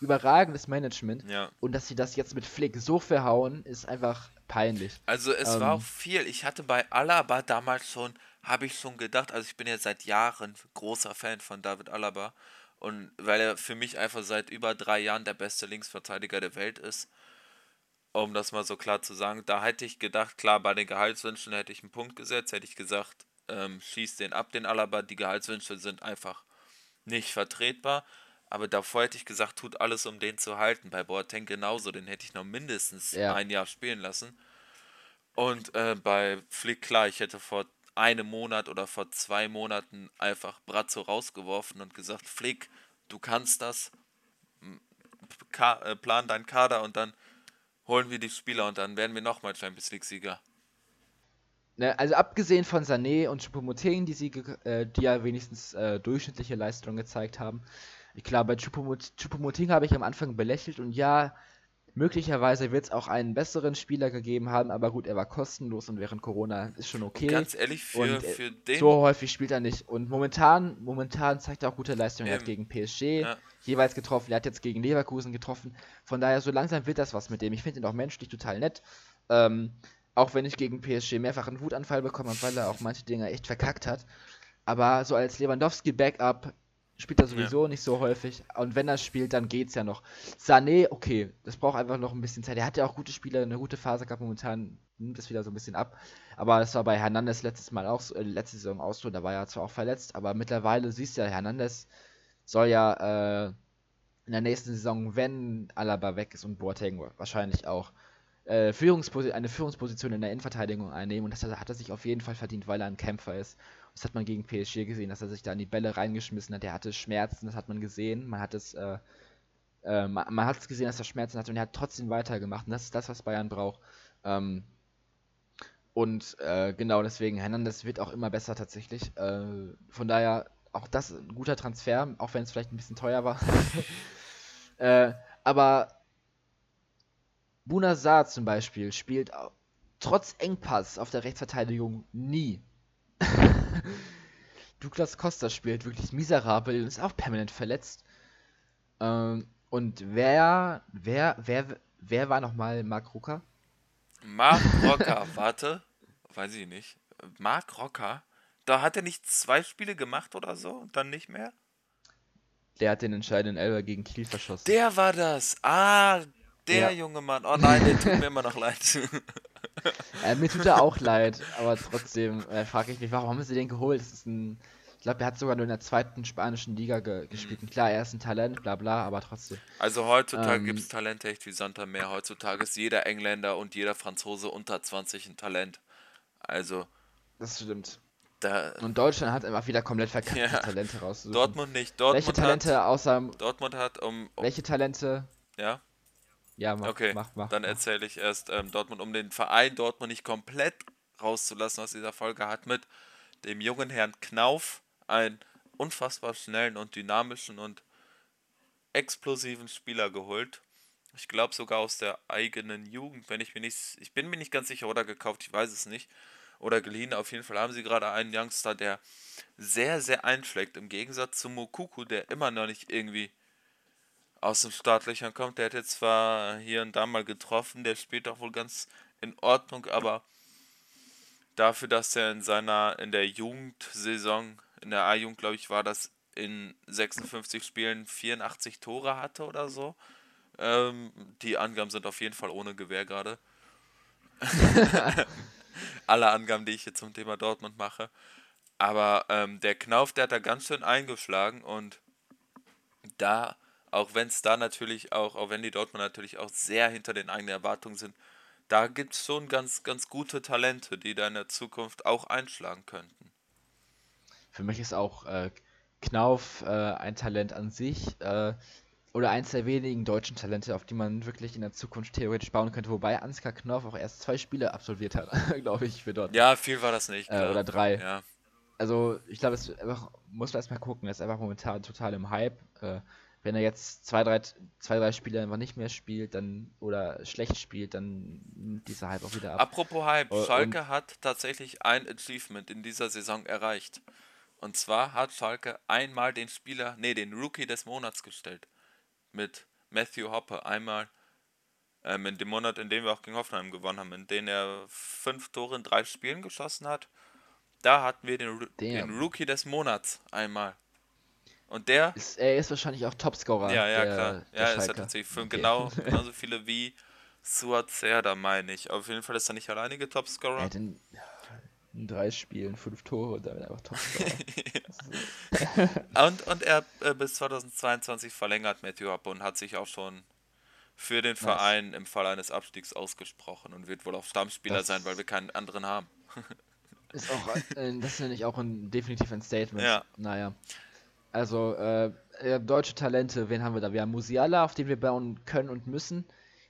überragendes Management. Ja. Und dass sie das jetzt mit Flick so verhauen, ist einfach peinlich. Also es ähm, war auch viel. Ich hatte bei Alaba damals schon habe ich schon gedacht, also ich bin ja seit Jahren großer Fan von David Alaba und weil er für mich einfach seit über drei Jahren der beste Linksverteidiger der Welt ist, um das mal so klar zu sagen, da hätte ich gedacht, klar, bei den Gehaltswünschen hätte ich einen Punkt gesetzt, hätte ich gesagt, ähm, schieß den ab, den Alaba, die Gehaltswünsche sind einfach nicht vertretbar, aber davor hätte ich gesagt, tut alles, um den zu halten. Bei Boateng genauso, den hätte ich noch mindestens ja. ein Jahr spielen lassen. Und äh, bei Flick, klar, ich hätte vor einem Monat oder vor zwei Monaten einfach Brazzo rausgeworfen und gesagt, Flick, du kannst das, äh, plan deinen Kader und dann holen wir die Spieler und dann werden wir nochmal Champions League-Sieger. Ne, also abgesehen von Sané und Choupo-Moting, die, äh, die ja wenigstens äh, durchschnittliche Leistungen gezeigt haben. Ich glaube, bei Choupo-Moting habe ich am Anfang belächelt und ja, Möglicherweise wird es auch einen besseren Spieler gegeben haben, aber gut, er war kostenlos und während Corona ist schon okay. Ganz ehrlich, für, und, äh, für den. So häufig spielt er nicht. Und momentan, momentan zeigt er auch gute Leistungen. Er hat gegen PSG ja. jeweils getroffen, er hat jetzt gegen Leverkusen getroffen. Von daher, so langsam wird das was mit dem. Ich finde ihn auch menschlich total nett. Ähm, auch wenn ich gegen PSG mehrfach einen Wutanfall bekommen habe, weil er auch manche Dinge echt verkackt hat. Aber so als Lewandowski-Backup spielt er sowieso ja. nicht so häufig. Und wenn er spielt, dann geht's ja noch. Sané, okay, das braucht einfach noch ein bisschen Zeit. Er hat ja auch gute Spiele, eine gute Phase gehabt. Momentan nimmt das wieder so ein bisschen ab. Aber das war bei Hernandez letztes Mal auch, äh, letzte Saison auch so. Da war er zwar auch verletzt, aber mittlerweile siehst du ja, Hernandez soll ja äh, in der nächsten Saison, wenn Alaba weg ist und Boateng wahrscheinlich auch, äh, Führungsposi eine Führungsposition in der Innenverteidigung einnehmen. Und das hat er sich auf jeden Fall verdient, weil er ein Kämpfer ist. Das hat man gegen PSG gesehen, dass er sich da in die Bälle reingeschmissen hat. Er hatte Schmerzen, das hat man gesehen. Man hat es, äh, äh, man, man, hat es gesehen, dass er Schmerzen hatte und er hat trotzdem weitergemacht. Und das ist das, was Bayern braucht. Ähm, und äh, genau deswegen, Hernandez wird auch immer besser tatsächlich. Äh, von daher auch das ein guter Transfer, auch wenn es vielleicht ein bisschen teuer war. *laughs* Äh, aber Bunazar zum Beispiel spielt trotz Engpass auf der Rechtsverteidigung nie. *laughs* *laughs* Douglas Costa spielt wirklich miserabel und ist auch permanent verletzt. Ähm, und wer, wer, wer, wer war nochmal Mark Rucker? Mark *laughs* Rocker, warte, weiß ich nicht. Mark Rocker? Da hat er nicht zwei Spiele gemacht oder so und dann nicht mehr? Der hat den entscheidenden Elber gegen Kiel verschossen. Der war das. Ah, der ja. junge Mann. Oh nein, der tut mir *laughs* immer noch leid. Äh, mir tut er auch leid, aber trotzdem äh, frage ich mich, warum haben sie den geholt? Das ist ein glaube, er hat sogar nur in der zweiten spanischen Liga ge gespielt. Und klar, er ist ein Talent, bla bla, aber trotzdem. Also heutzutage ähm, gibt es Talente echt wie Santa mehr. Heutzutage ist jeder Engländer und jeder Franzose unter 20 ein Talent. Also. Das stimmt. Da, und Deutschland hat einfach wieder komplett verkackt, ja, Talente rauszusuchen. Dortmund nicht. Dortmund welche Talente hat, außer. Dortmund hat um, um. Welche Talente? Ja. Ja, mach, okay. mach, mach. Dann erzähle ich erst ähm, Dortmund, um den Verein Dortmund nicht komplett rauszulassen aus dieser Folge, hat mit dem jungen Herrn Knauf einen unfassbar schnellen und dynamischen und explosiven Spieler geholt. Ich glaube sogar aus der eigenen Jugend, wenn ich mir nicht, ich bin mir nicht ganz sicher oder gekauft, ich weiß es nicht. Oder geliehen. Auf jeden Fall haben sie gerade einen Youngster, der sehr, sehr einschlägt. Im Gegensatz zu Mokuku, der immer noch nicht irgendwie aus dem Startlöchern kommt. Der hat jetzt zwar hier und da mal getroffen, der spielt auch wohl ganz in Ordnung, aber dafür, dass er in seiner, in der Jugendsaison in der A-Jugend, glaube ich, war das in 56 Spielen 84 Tore hatte oder so. Ähm, die Angaben sind auf jeden Fall ohne Gewehr gerade. *laughs* Alle Angaben, die ich jetzt zum Thema Dortmund mache. Aber ähm, der Knauf, der hat da ganz schön eingeschlagen und da, auch wenn es da natürlich auch, auch wenn die Dortmund natürlich auch sehr hinter den eigenen Erwartungen sind, da gibt es schon ganz, ganz gute Talente, die da in der Zukunft auch einschlagen könnten. Für mich ist auch äh, Knauf äh, ein Talent an sich äh, oder eins der wenigen deutschen Talente, auf die man wirklich in der Zukunft theoretisch bauen könnte. Wobei Ansgar Knauf auch erst zwei Spiele absolviert hat, *laughs* glaube ich, für dort. Ja, viel war das nicht. Äh, oder drei. Ja. Also ich glaube, es einfach, muss man erstmal gucken. Er ist einfach momentan total im Hype. Äh, wenn er jetzt zwei, drei, zwei, drei Spiele einfach nicht mehr spielt, dann oder schlecht spielt, dann nimmt dieser Hype auch wieder ab. Apropos Hype, Schalke hat tatsächlich ein Achievement in dieser Saison erreicht. Und zwar hat Schalke einmal den Spieler, nee, den Rookie des Monats gestellt. Mit Matthew Hopper. Einmal ähm, in dem Monat, in dem wir auch gegen Hoffenheim gewonnen haben, in dem er fünf Tore in drei Spielen geschossen hat. Da hatten wir den, den Rookie des Monats einmal. Und der. Ist, er ist wahrscheinlich auch Topscorer. Ja, ja, der, klar. Der ja, ist er tatsächlich fünf, okay. genau, *laughs* genauso viele wie Suat Serda, meine ich. Auf jeden Fall ist er nicht alleinige Topscorer. Ja, den, in drei Spielen fünf Tore und damit einfach Topscorer. *laughs* und, und er äh, bis 2022 verlängert Matthew Hoppe und hat sich auch schon für den Verein nice. im Fall eines Abstiegs ausgesprochen und wird wohl auch Stammspieler das sein, weil wir keinen anderen haben. ist auch, äh, das nenne ich auch ein, definitiv ein Statement. Ja. Naja. Also, äh, deutsche Talente, wen haben wir da? Wir haben Musiala, auf den wir bauen können und müssen.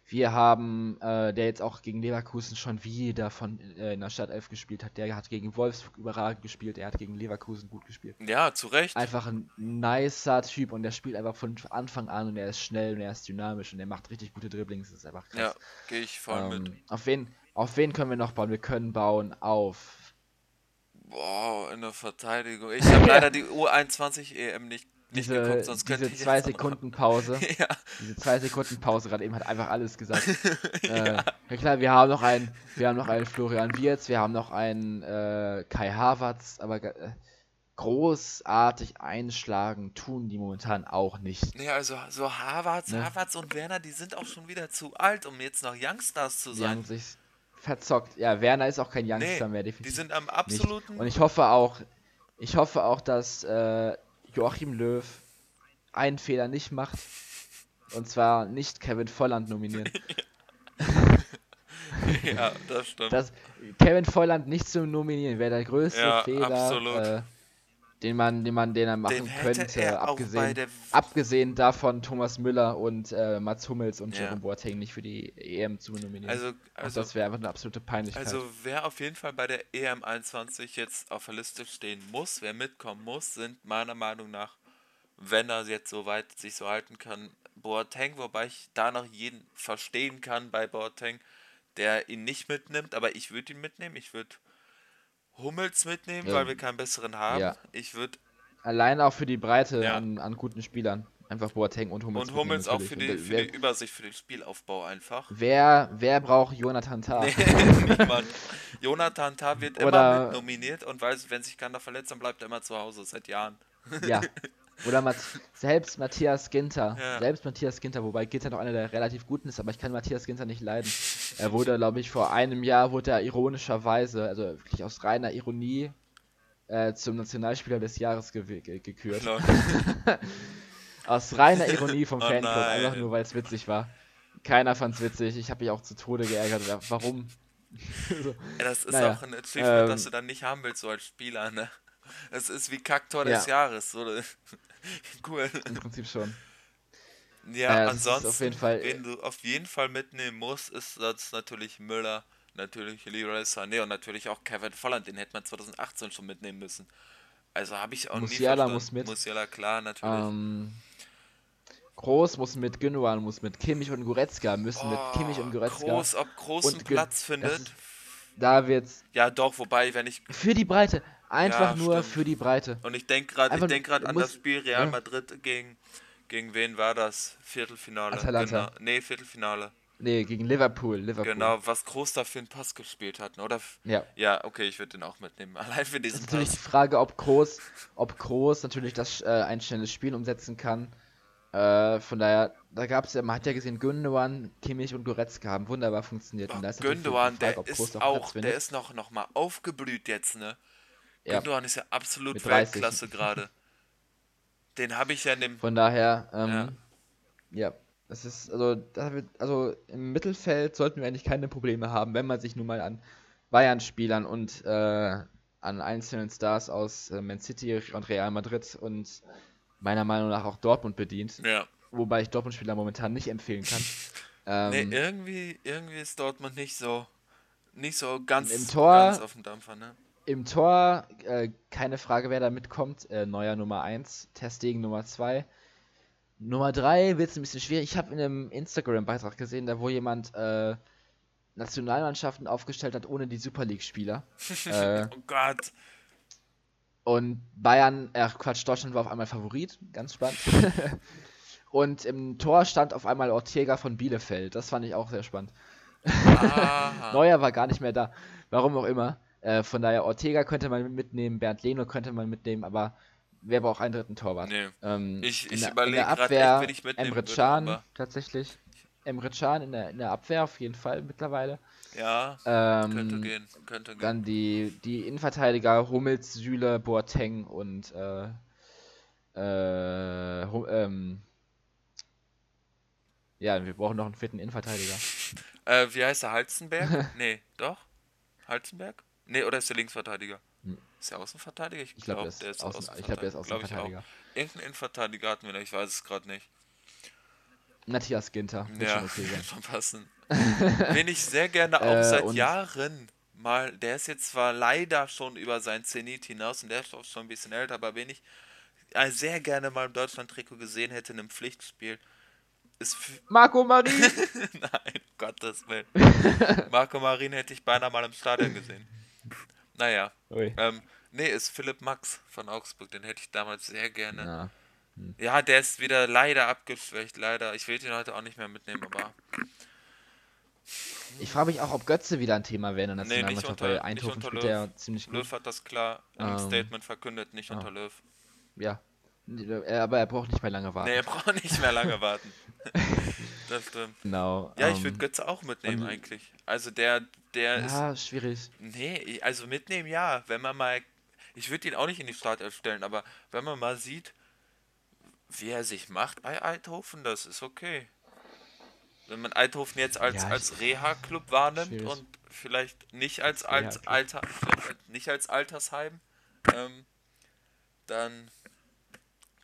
Wir haben, äh, der jetzt auch gegen Leverkusen schon wieder von äh, in der Startelf gespielt hat. Der hat gegen Wolfsburg überragend gespielt. Er hat gegen Leverkusen gut gespielt. Ja, zu Recht. Einfach ein nicer Typ und der spielt einfach von Anfang an und er ist schnell und er ist dynamisch und er macht richtig gute Dribblings. Das ist einfach krass. Ja, gehe ich voll ähm, mit. Auf wen, auf wen können wir noch bauen? Wir können bauen auf. Boah, in der Verteidigung. Ich habe *laughs* leider die U21 EM nicht nicht diese, geguckt, sonst könnte diese zwei Sekunden *laughs* Pause. ja. Diese zwei Sekunden Pause gerade eben hat einfach alles gesagt. *laughs* äh, ja. klar, wir haben noch einen, wir haben noch einen Florian Wirz, wir haben noch einen äh, Kai Havertz, aber äh, großartig einschlagen tun die momentan auch nicht. Nee, also so Havertz, ne? Havertz und Werner, die sind auch schon wieder zu alt, um jetzt noch Youngstars zu sein. Die haben sich verzockt. Ja, Werner ist auch kein Youngster nee, mehr, definitiv. Die sind am absoluten. Nicht. Und ich hoffe auch, ich hoffe auch, dass äh, Joachim Löw einen Fehler nicht macht. Und zwar nicht Kevin Volland nominieren. *laughs* ja, das stimmt. Das, Kevin Volland nicht zu nominieren wäre der größte ja, Fehler, äh, den man, den man, den er machen den könnte. Er abgesehen, abgesehen davon Thomas Müller und äh, Mats Hummels und ja. Jerome Boateng nicht für die EM zu nominieren. Also, also das wäre einfach eine absolute Peinlichkeit. Also wer auf jeden Fall bei der EM 21 jetzt auf der Liste stehen muss, wer mitkommen muss, sind meiner Meinung nach wenn er jetzt so weit sich so halten kann, Boateng, wobei ich da noch jeden verstehen kann bei Boateng, der ihn nicht mitnimmt, aber ich würde ihn mitnehmen. Ich würde Hummels mitnehmen, ja. weil wir keinen besseren haben. Ja. Ich würde allein auch für die Breite ja. an, an guten Spielern. Einfach Boateng und Hummels. Und Hummels auch für die, für wer, die Übersicht, für den Spielaufbau einfach. Wer, wer braucht Jonathan Tah? Nee, *laughs* niemand. Jonathan Tah wird Oder, immer nominiert und weil, wenn sich keiner verletzt, dann bleibt er immer zu Hause, seit Jahren. Ja. *laughs* Oder Mat selbst Matthias Ginter. Ja. Selbst Matthias Ginter, wobei Ginter noch einer der relativ guten ist, aber ich kann Matthias Ginter nicht leiden. Er wurde, glaube ich, vor einem Jahr wurde er ironischerweise, also wirklich aus reiner Ironie, äh, zum Nationalspieler des Jahres ge ge gekürt. *laughs* Aus reiner Ironie vom oh Fanclub, nein. einfach nur weil es witzig war. Keiner fand's witzig, ich habe mich auch zu Tode geärgert. Warum? so. *laughs* ja, das ist naja. auch ein Achievement, ähm, das du dann nicht haben willst, so als Spieler, ne? Das ist wie Kacktor ja. des Jahres, oder? Cool. Im Prinzip schon. Ja, äh, ansonsten, auf jeden Fall, wen du auf jeden Fall mitnehmen musst, ist das natürlich Müller, natürlich Leroy Sané und natürlich auch Kevin Volland, den hätte man 2018 schon mitnehmen müssen. Also habe ich auch Musiala nie verstanden. muss mit. Musiala, klar, natürlich. Ähm, Groß muss mit, Gündogan muss mit, Kimmich und Goretzka müssen oh, mit Kimmich und Goretzka. Groß, ob großen Platz findet. Ist, da wird's. Ja, doch, wobei, wenn ich. Für die Breite. Einfach ja, nur stimmt. für die Breite. Und ich denke gerade, ich denke gerade an das Spiel Real ja. Madrid gegen gegen wen war das? Viertelfinale. Atalanta. Genau. Nee, Viertelfinale. Nee, gegen Liverpool. Liverpool. Genau, was Groß da für einen Pass gespielt hat, oder? Ja. Ja, okay, ich würde den auch mitnehmen. *laughs* Allein für diesen das ist natürlich die Frage, ob Groß, ob Groß natürlich das äh, einstellende Spiel umsetzen kann. Äh, von daher, da gab es ja, man hat ja gesehen, Gündogan, Kimmich und Goretzka haben wunderbar funktioniert. Oh, und da ist Gündogan, der ist auch, der ist noch, noch mal aufgeblüht jetzt, ne? Ja. Gündogan ist ja absolut Weltklasse gerade. *laughs* Den habe ich ja in dem. Von daher, ähm, ja. ja. Das ist, also, da wird, also im Mittelfeld sollten wir eigentlich keine Probleme haben, wenn man sich nun mal an Bayern-Spielern und äh, an einzelnen Stars aus äh, Man City und Real Madrid und meiner Meinung nach auch Dortmund bedient. Ja. Wobei ich Dortmund-Spieler momentan nicht empfehlen kann. *laughs* ähm, nee, irgendwie, irgendwie ist Dortmund nicht so, nicht so ganz, im Tor, ganz auf dem Dampfer, ne? Im Tor, äh, keine Frage, wer da mitkommt. Äh, neuer Nummer 1, Testing Nummer 2. Nummer 3 wird es ein bisschen schwierig. Ich habe in einem Instagram-Beitrag gesehen, da wo jemand äh, Nationalmannschaften aufgestellt hat ohne die Super League-Spieler. *laughs* äh, oh Gott. Und Bayern, äh, Quatsch, Deutschland war auf einmal Favorit. Ganz spannend. *laughs* und im Tor stand auf einmal Ortega von Bielefeld. Das fand ich auch sehr spannend. *laughs* Neuer war gar nicht mehr da. Warum auch immer. Äh, von daher, Ortega könnte man mitnehmen, Bernd Leno könnte man mitnehmen, aber wer braucht einen dritten Torwart? Nee. Ähm, ich ich überlege gerade, wenn ich mitnehmen Emre Can, würde, tatsächlich. Emre Can in der, in der Abwehr auf jeden Fall mittlerweile. Ja, ähm, könnte gehen, könnte gehen. Dann die, die Innenverteidiger Hummels, Süle, Boateng und äh, äh, ähm, ja, wir brauchen noch einen vierten Innenverteidiger. *laughs* äh, wie heißt der? Halzenberg? *laughs* nee, doch? Halzenberg? Nee, oder ist der Linksverteidiger? Hm. Ist der Außenverteidiger? Ich, ich glaube, glaub, der ist Außen, Außenverteidiger. Ich glaube, der ist Außenverteidiger. Glaub Irgendeinen Innenverteidiger hatten wir noch, ich weiß es gerade nicht. Matthias Ginter. Ja, schon, *laughs* schon passen. *laughs* Wen ich sehr gerne auch äh, seit Jahren mal, der ist jetzt zwar leider schon über sein Zenit hinaus und der ist auch schon ein bisschen älter, aber wen ich äh, sehr gerne mal im Deutschland-Trikot gesehen hätte in einem Pflichtspiel, ist. *laughs* Marco Marin! Nein, Gottes Willen. Marco Marin hätte ich beinahe mal im Stadion gesehen. Naja. Ähm, nee, ist Philipp Max von Augsburg. Den hätte ich damals sehr gerne. Ja. Hm. ja, der ist wieder leider abgeschwächt, leider. Ich will den heute auch nicht mehr mitnehmen, aber. Ich frage mich auch, ob Götze wieder ein Thema wäre in der Nationalmannschaft, nee, weil Eindhoven spielt der ziemlich gut. Löw hat das klar im ähm, Statement verkündet, nicht ja. unter Löw. Ja, aber er braucht nicht mehr lange warten. Nee, er braucht nicht mehr lange warten. *laughs* das stimmt. Genau. Ja, ich würde ähm, Götze auch mitnehmen und, eigentlich. Also der, der ja, ist. Ja, schwierig. Nee, also mitnehmen ja. Wenn man mal. Ich würde ihn auch nicht in die Start erstellen, aber wenn man mal sieht, wie er sich macht bei Eindhoven, das ist okay. Wenn man Eindhoven jetzt als, ja, als Reha-Club wahrnimmt schwierig. und vielleicht nicht als, als Alter, nicht als Altersheim, ähm, dann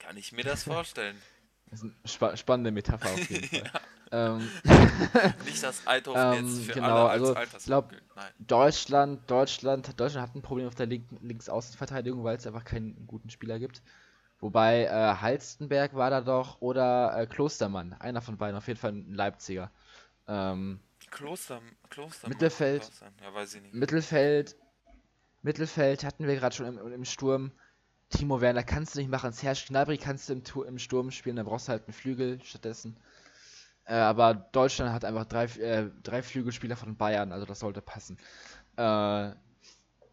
kann ich mir das vorstellen. *laughs* Das ist eine spa spannende Metapher auf jeden *laughs* Fall. ähm, *laughs* Nicht, dass Eindhoven ähm, jetzt für genau, alle als also, Ich glaube, Deutschland, Deutschland, Deutschland hat ein Problem auf der Link Linksaußenverteidigung, weil es einfach keinen guten Spieler gibt. Wobei äh, Halstenberg war da doch oder äh, Klostermann. Einer von beiden, auf jeden Fall ein Leipziger. Ähm, Kloster, Kloster Mittelfeld. Ja, weiß ich nicht. Mittelfeld. Mittelfeld hatten wir gerade schon im, im, Sturm. Timo Werner kannst du nicht machen. Serge Gnabry kannst du im, im Sturm spielen, dann brauchst du halt einen Flügel stattdessen. Äh, aber Deutschland hat einfach drei, äh, drei Flügelspieler von Bayern, also das sollte passen. Äh,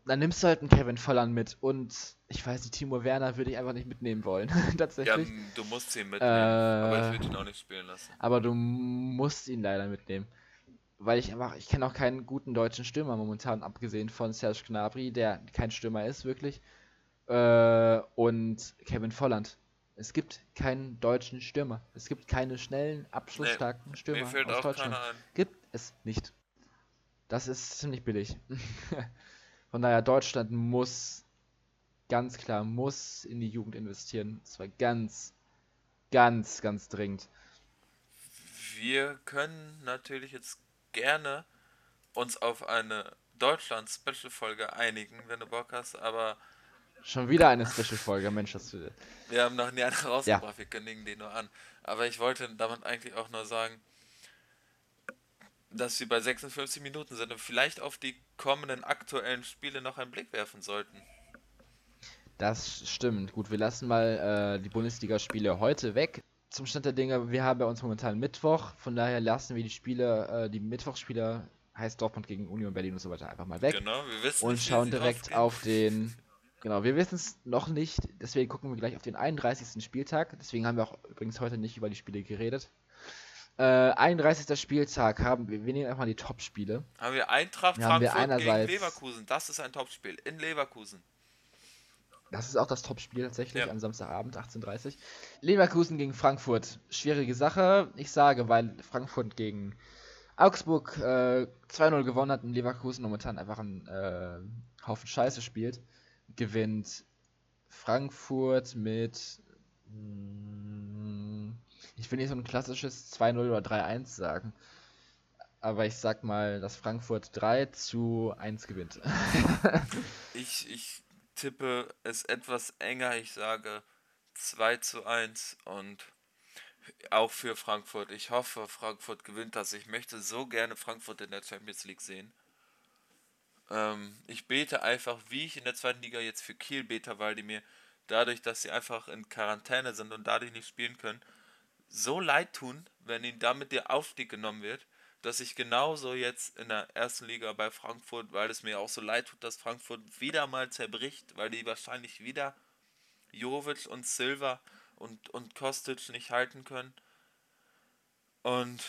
dann nimmst du halt einen Kevin Volland mit und ich weiß nicht, Timo Werner würde ich einfach nicht mitnehmen wollen. *laughs* Tatsächlich. Ja, du musst ihn mitnehmen, äh, aber ich würde ihn auch nicht spielen lassen. Aber du musst ihn leider mitnehmen. Weil ich einfach, ich kenne auch keinen guten deutschen Stürmer momentan, abgesehen von Serge Gnabry, der kein Stürmer ist, wirklich. Äh, und Kevin Volland. Es gibt keinen deutschen Stürmer. Es gibt keine schnellen, abschlussstarken nee, Stürmer aus Deutschland. Gibt es nicht. Das ist ziemlich billig. *laughs* Von daher, Deutschland muss, ganz klar, muss in die Jugend investieren. Und zwar ganz, ganz, ganz dringend. Wir können natürlich jetzt gerne uns auf eine Deutschland-Special-Folge einigen, wenn du Bock hast, aber. Schon wieder eine Special-Folge, Mensch, das will. Wir haben noch nie eine rausgebracht, ja. wir kündigen die nur an. Aber ich wollte damit eigentlich auch nur sagen, dass wir bei 56 Minuten sind und vielleicht auf die kommenden aktuellen Spiele noch einen Blick werfen sollten. Das stimmt. Gut, wir lassen mal äh, die Bundesligaspiele heute weg. Zum Stand der Dinge, wir haben bei uns momentan Mittwoch, von daher lassen wir die Spiele, äh, die Mittwochsspiele, heißt Dortmund gegen Union Berlin und so weiter, einfach mal weg. Genau, wir wissen Und schauen direkt auf den. Genau, wir wissen es noch nicht, deswegen gucken wir gleich auf den 31. Spieltag. Deswegen haben wir auch übrigens heute nicht über die Spiele geredet. Äh, 31. Spieltag haben wir, wir nehmen einfach mal die Top-Spiele. Haben wir Eintracht haben Frankfurt wir gegen Leverkusen. Das ist ein Top-Spiel in Leverkusen. Das ist auch das Top-Spiel tatsächlich ja. am Samstagabend 18.30 Uhr. Leverkusen gegen Frankfurt. Schwierige Sache. Ich sage, weil Frankfurt gegen Augsburg äh, 2-0 gewonnen hat und Leverkusen momentan einfach einen äh, Haufen Scheiße spielt, gewinnt Frankfurt mit mh, ich will nicht so ein klassisches 2-0 oder 3-1 sagen. Aber ich sag mal, dass Frankfurt 3 zu 1 gewinnt. *laughs* ich, ich tippe es etwas enger. Ich sage 2 zu 1 und auch für Frankfurt. Ich hoffe, Frankfurt gewinnt das. Ich möchte so gerne Frankfurt in der Champions League sehen. Ähm, ich bete einfach, wie ich in der zweiten Liga jetzt für Kiel bete, weil die mir dadurch, dass sie einfach in Quarantäne sind und dadurch nicht spielen können, so leid tun, wenn ihnen damit der Aufstieg genommen wird, dass ich genauso jetzt in der ersten Liga bei Frankfurt, weil es mir auch so leid tut, dass Frankfurt wieder mal zerbricht, weil die wahrscheinlich wieder Jovic und Silva und, und Kostic nicht halten können. Und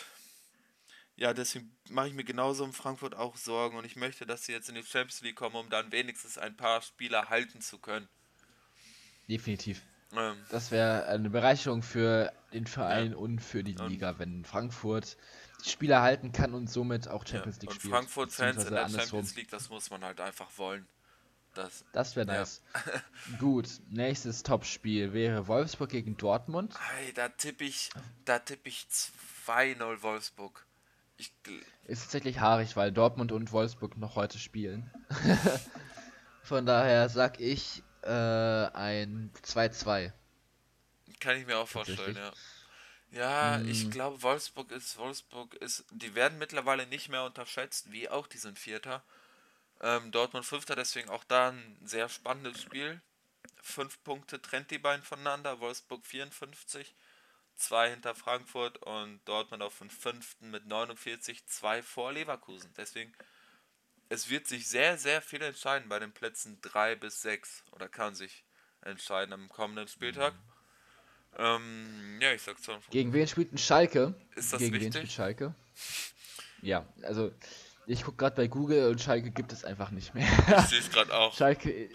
ja, deswegen mache ich mir genauso um Frankfurt auch Sorgen und ich möchte, dass sie jetzt in die Champions League kommen, um dann wenigstens ein paar Spieler halten zu können. Definitiv. Ähm, das wäre eine Bereicherung für den Verein ja. und für die Liga, wenn Frankfurt die Spieler halten kann und somit auch Champions ja. League und spielt. Frankfurt-Fans in der andersrum. Champions League, das muss man halt einfach wollen. Das, das wäre nice. Ja. Gut, nächstes Topspiel wäre Wolfsburg gegen Dortmund. Hey, da tippe ich, da tippe ich 2-0 Wolfsburg. Ich ist tatsächlich haarig, weil Dortmund und Wolfsburg noch heute spielen. *laughs* Von daher sag ich äh, ein 2-2. Kann ich mir auch vorstellen, ja. Ja, mm. ich glaube, Wolfsburg ist, Wolfsburg ist, die werden mittlerweile nicht mehr unterschätzt, wie auch die sind Vierter. Ähm, Dortmund Fünfter, deswegen auch da ein sehr spannendes Spiel. Fünf Punkte trennt die beiden voneinander, Wolfsburg 54, zwei hinter Frankfurt und Dortmund auf dem fünften mit 49, zwei vor Leverkusen. Deswegen es wird sich sehr, sehr viel entscheiden bei den Plätzen 3 bis 6 oder kann sich entscheiden am kommenden Spieltag. Mhm. Ähm, ja, ich sag's schon. Gegen wen spielt ein Schalke? Ist das Gegen wichtig? wen spielt Schalke? Ja, also ich gucke gerade bei Google und Schalke gibt es einfach nicht mehr. Ich sehe es gerade auch. *laughs* Schalke,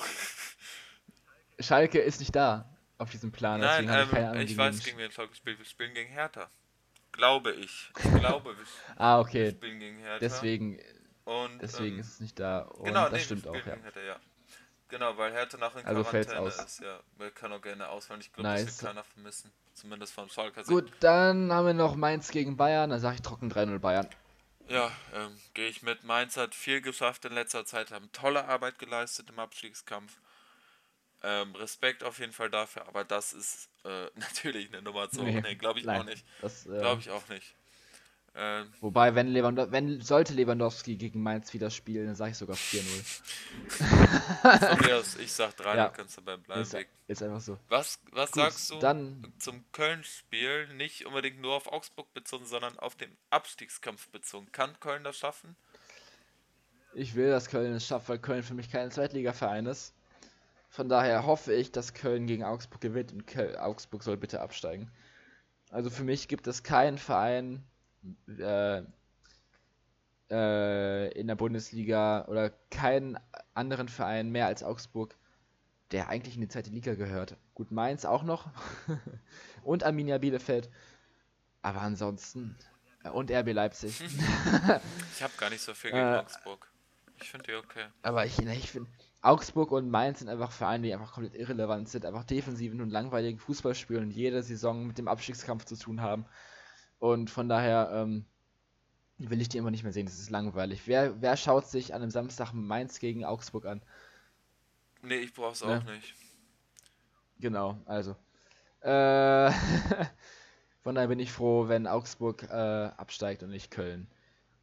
Schalke ist nicht da auf diesem Plan. Nein, ähm, ich, Ahnung, ich weiß, gegen wen Schalke spielt. Wir spielen gegen Hertha. Glaube ich. Ich *laughs* glaube, wir ah, okay. spielen gegen Hertha. Deswegen und, Deswegen ähm, ist es nicht da. Und genau, das nee, stimmt auch, ja. Hätte, ja. Genau, weil Hertha nach in also Quarantäne aus. ist, ja. Man kann auch gerne ausfallen. Ich glaube, nice. das wird keiner vermissen. Zumindest von Schalke. Gut, dann haben wir noch Mainz gegen Bayern. Dann sage ich trocken 3-0 Bayern. Ja, ähm, gehe ich mit. Mainz hat viel geschafft in letzter Zeit, haben tolle Arbeit geleistet im Abstiegskampf. Ähm, Respekt auf jeden Fall dafür, aber das ist äh, *laughs* natürlich eine Nummer zu nee, nee glaube ich nein, auch nicht. Äh, glaube ich auch nicht. Wobei, wenn, Lewand wenn sollte Lewandowski gegen Mainz wieder spielen, dann sage ich sogar 4-0. *laughs* ich sag 3, ja. dann kannst du beim bleiben. Ist, ist, einfach so. Was, was Gut, sagst du dann, zum Köln-Spiel? Nicht unbedingt nur auf Augsburg bezogen, sondern auf den Abstiegskampf bezogen. Kann Köln das schaffen? Ich will, dass Köln es schafft, weil Köln für mich kein Zweitligaverein ist. Von daher hoffe ich, dass Köln gegen Augsburg gewinnt und Köl Augsburg soll bitte absteigen. Also für mich gibt es keinen Verein, äh, äh, in der Bundesliga oder keinen anderen Verein mehr als Augsburg, der eigentlich in die zweite Liga gehört. Gut, Mainz auch noch *laughs* und Arminia Bielefeld. Aber ansonsten. Äh, und RB Leipzig. *laughs* *laughs* ich habe gar nicht so viel gegen äh, Augsburg. Ich finde die okay. Aber ich, ne, ich finde, Augsburg und Mainz sind einfach Vereine, die einfach komplett irrelevant sind, einfach defensiven und langweiligen Fußball spielen und jede Saison mit dem Abstiegskampf zu tun haben. Und von daher ähm, will ich die immer nicht mehr sehen. Das ist langweilig. Wer, wer schaut sich an einem Samstag Mainz gegen Augsburg an? Nee, ich brauch's ne? auch nicht. Genau, also. Äh, *laughs* von daher bin ich froh, wenn Augsburg äh, absteigt und nicht Köln.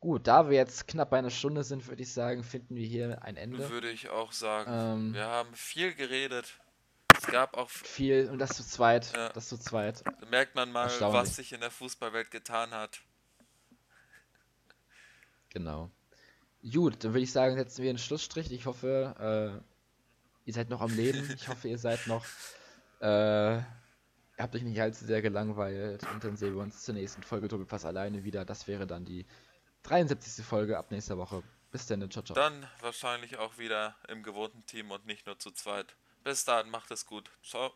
Gut, da wir jetzt knapp bei einer Stunde sind, würde ich sagen, finden wir hier ein Ende. Würde ich auch sagen. Ähm, wir haben viel geredet. Es gab auch viel und das zu zweit. Ja. Das zu zweit. Da merkt man mal, was sich in der Fußballwelt getan hat. Genau. Gut, dann würde ich sagen, setzen wir einen Schlussstrich. Ich hoffe, äh, ihr seid noch am Leben. Ich hoffe, ihr seid noch. Äh, ihr habt euch nicht allzu sehr gelangweilt. Und dann sehen wir uns zur nächsten Folge Doppelpass alleine wieder. Das wäre dann die 73. Folge ab nächster Woche. Bis dann, ciao, ciao. Dann wahrscheinlich auch wieder im gewohnten Team und nicht nur zu zweit. Bis dahin, macht es gut. Ciao.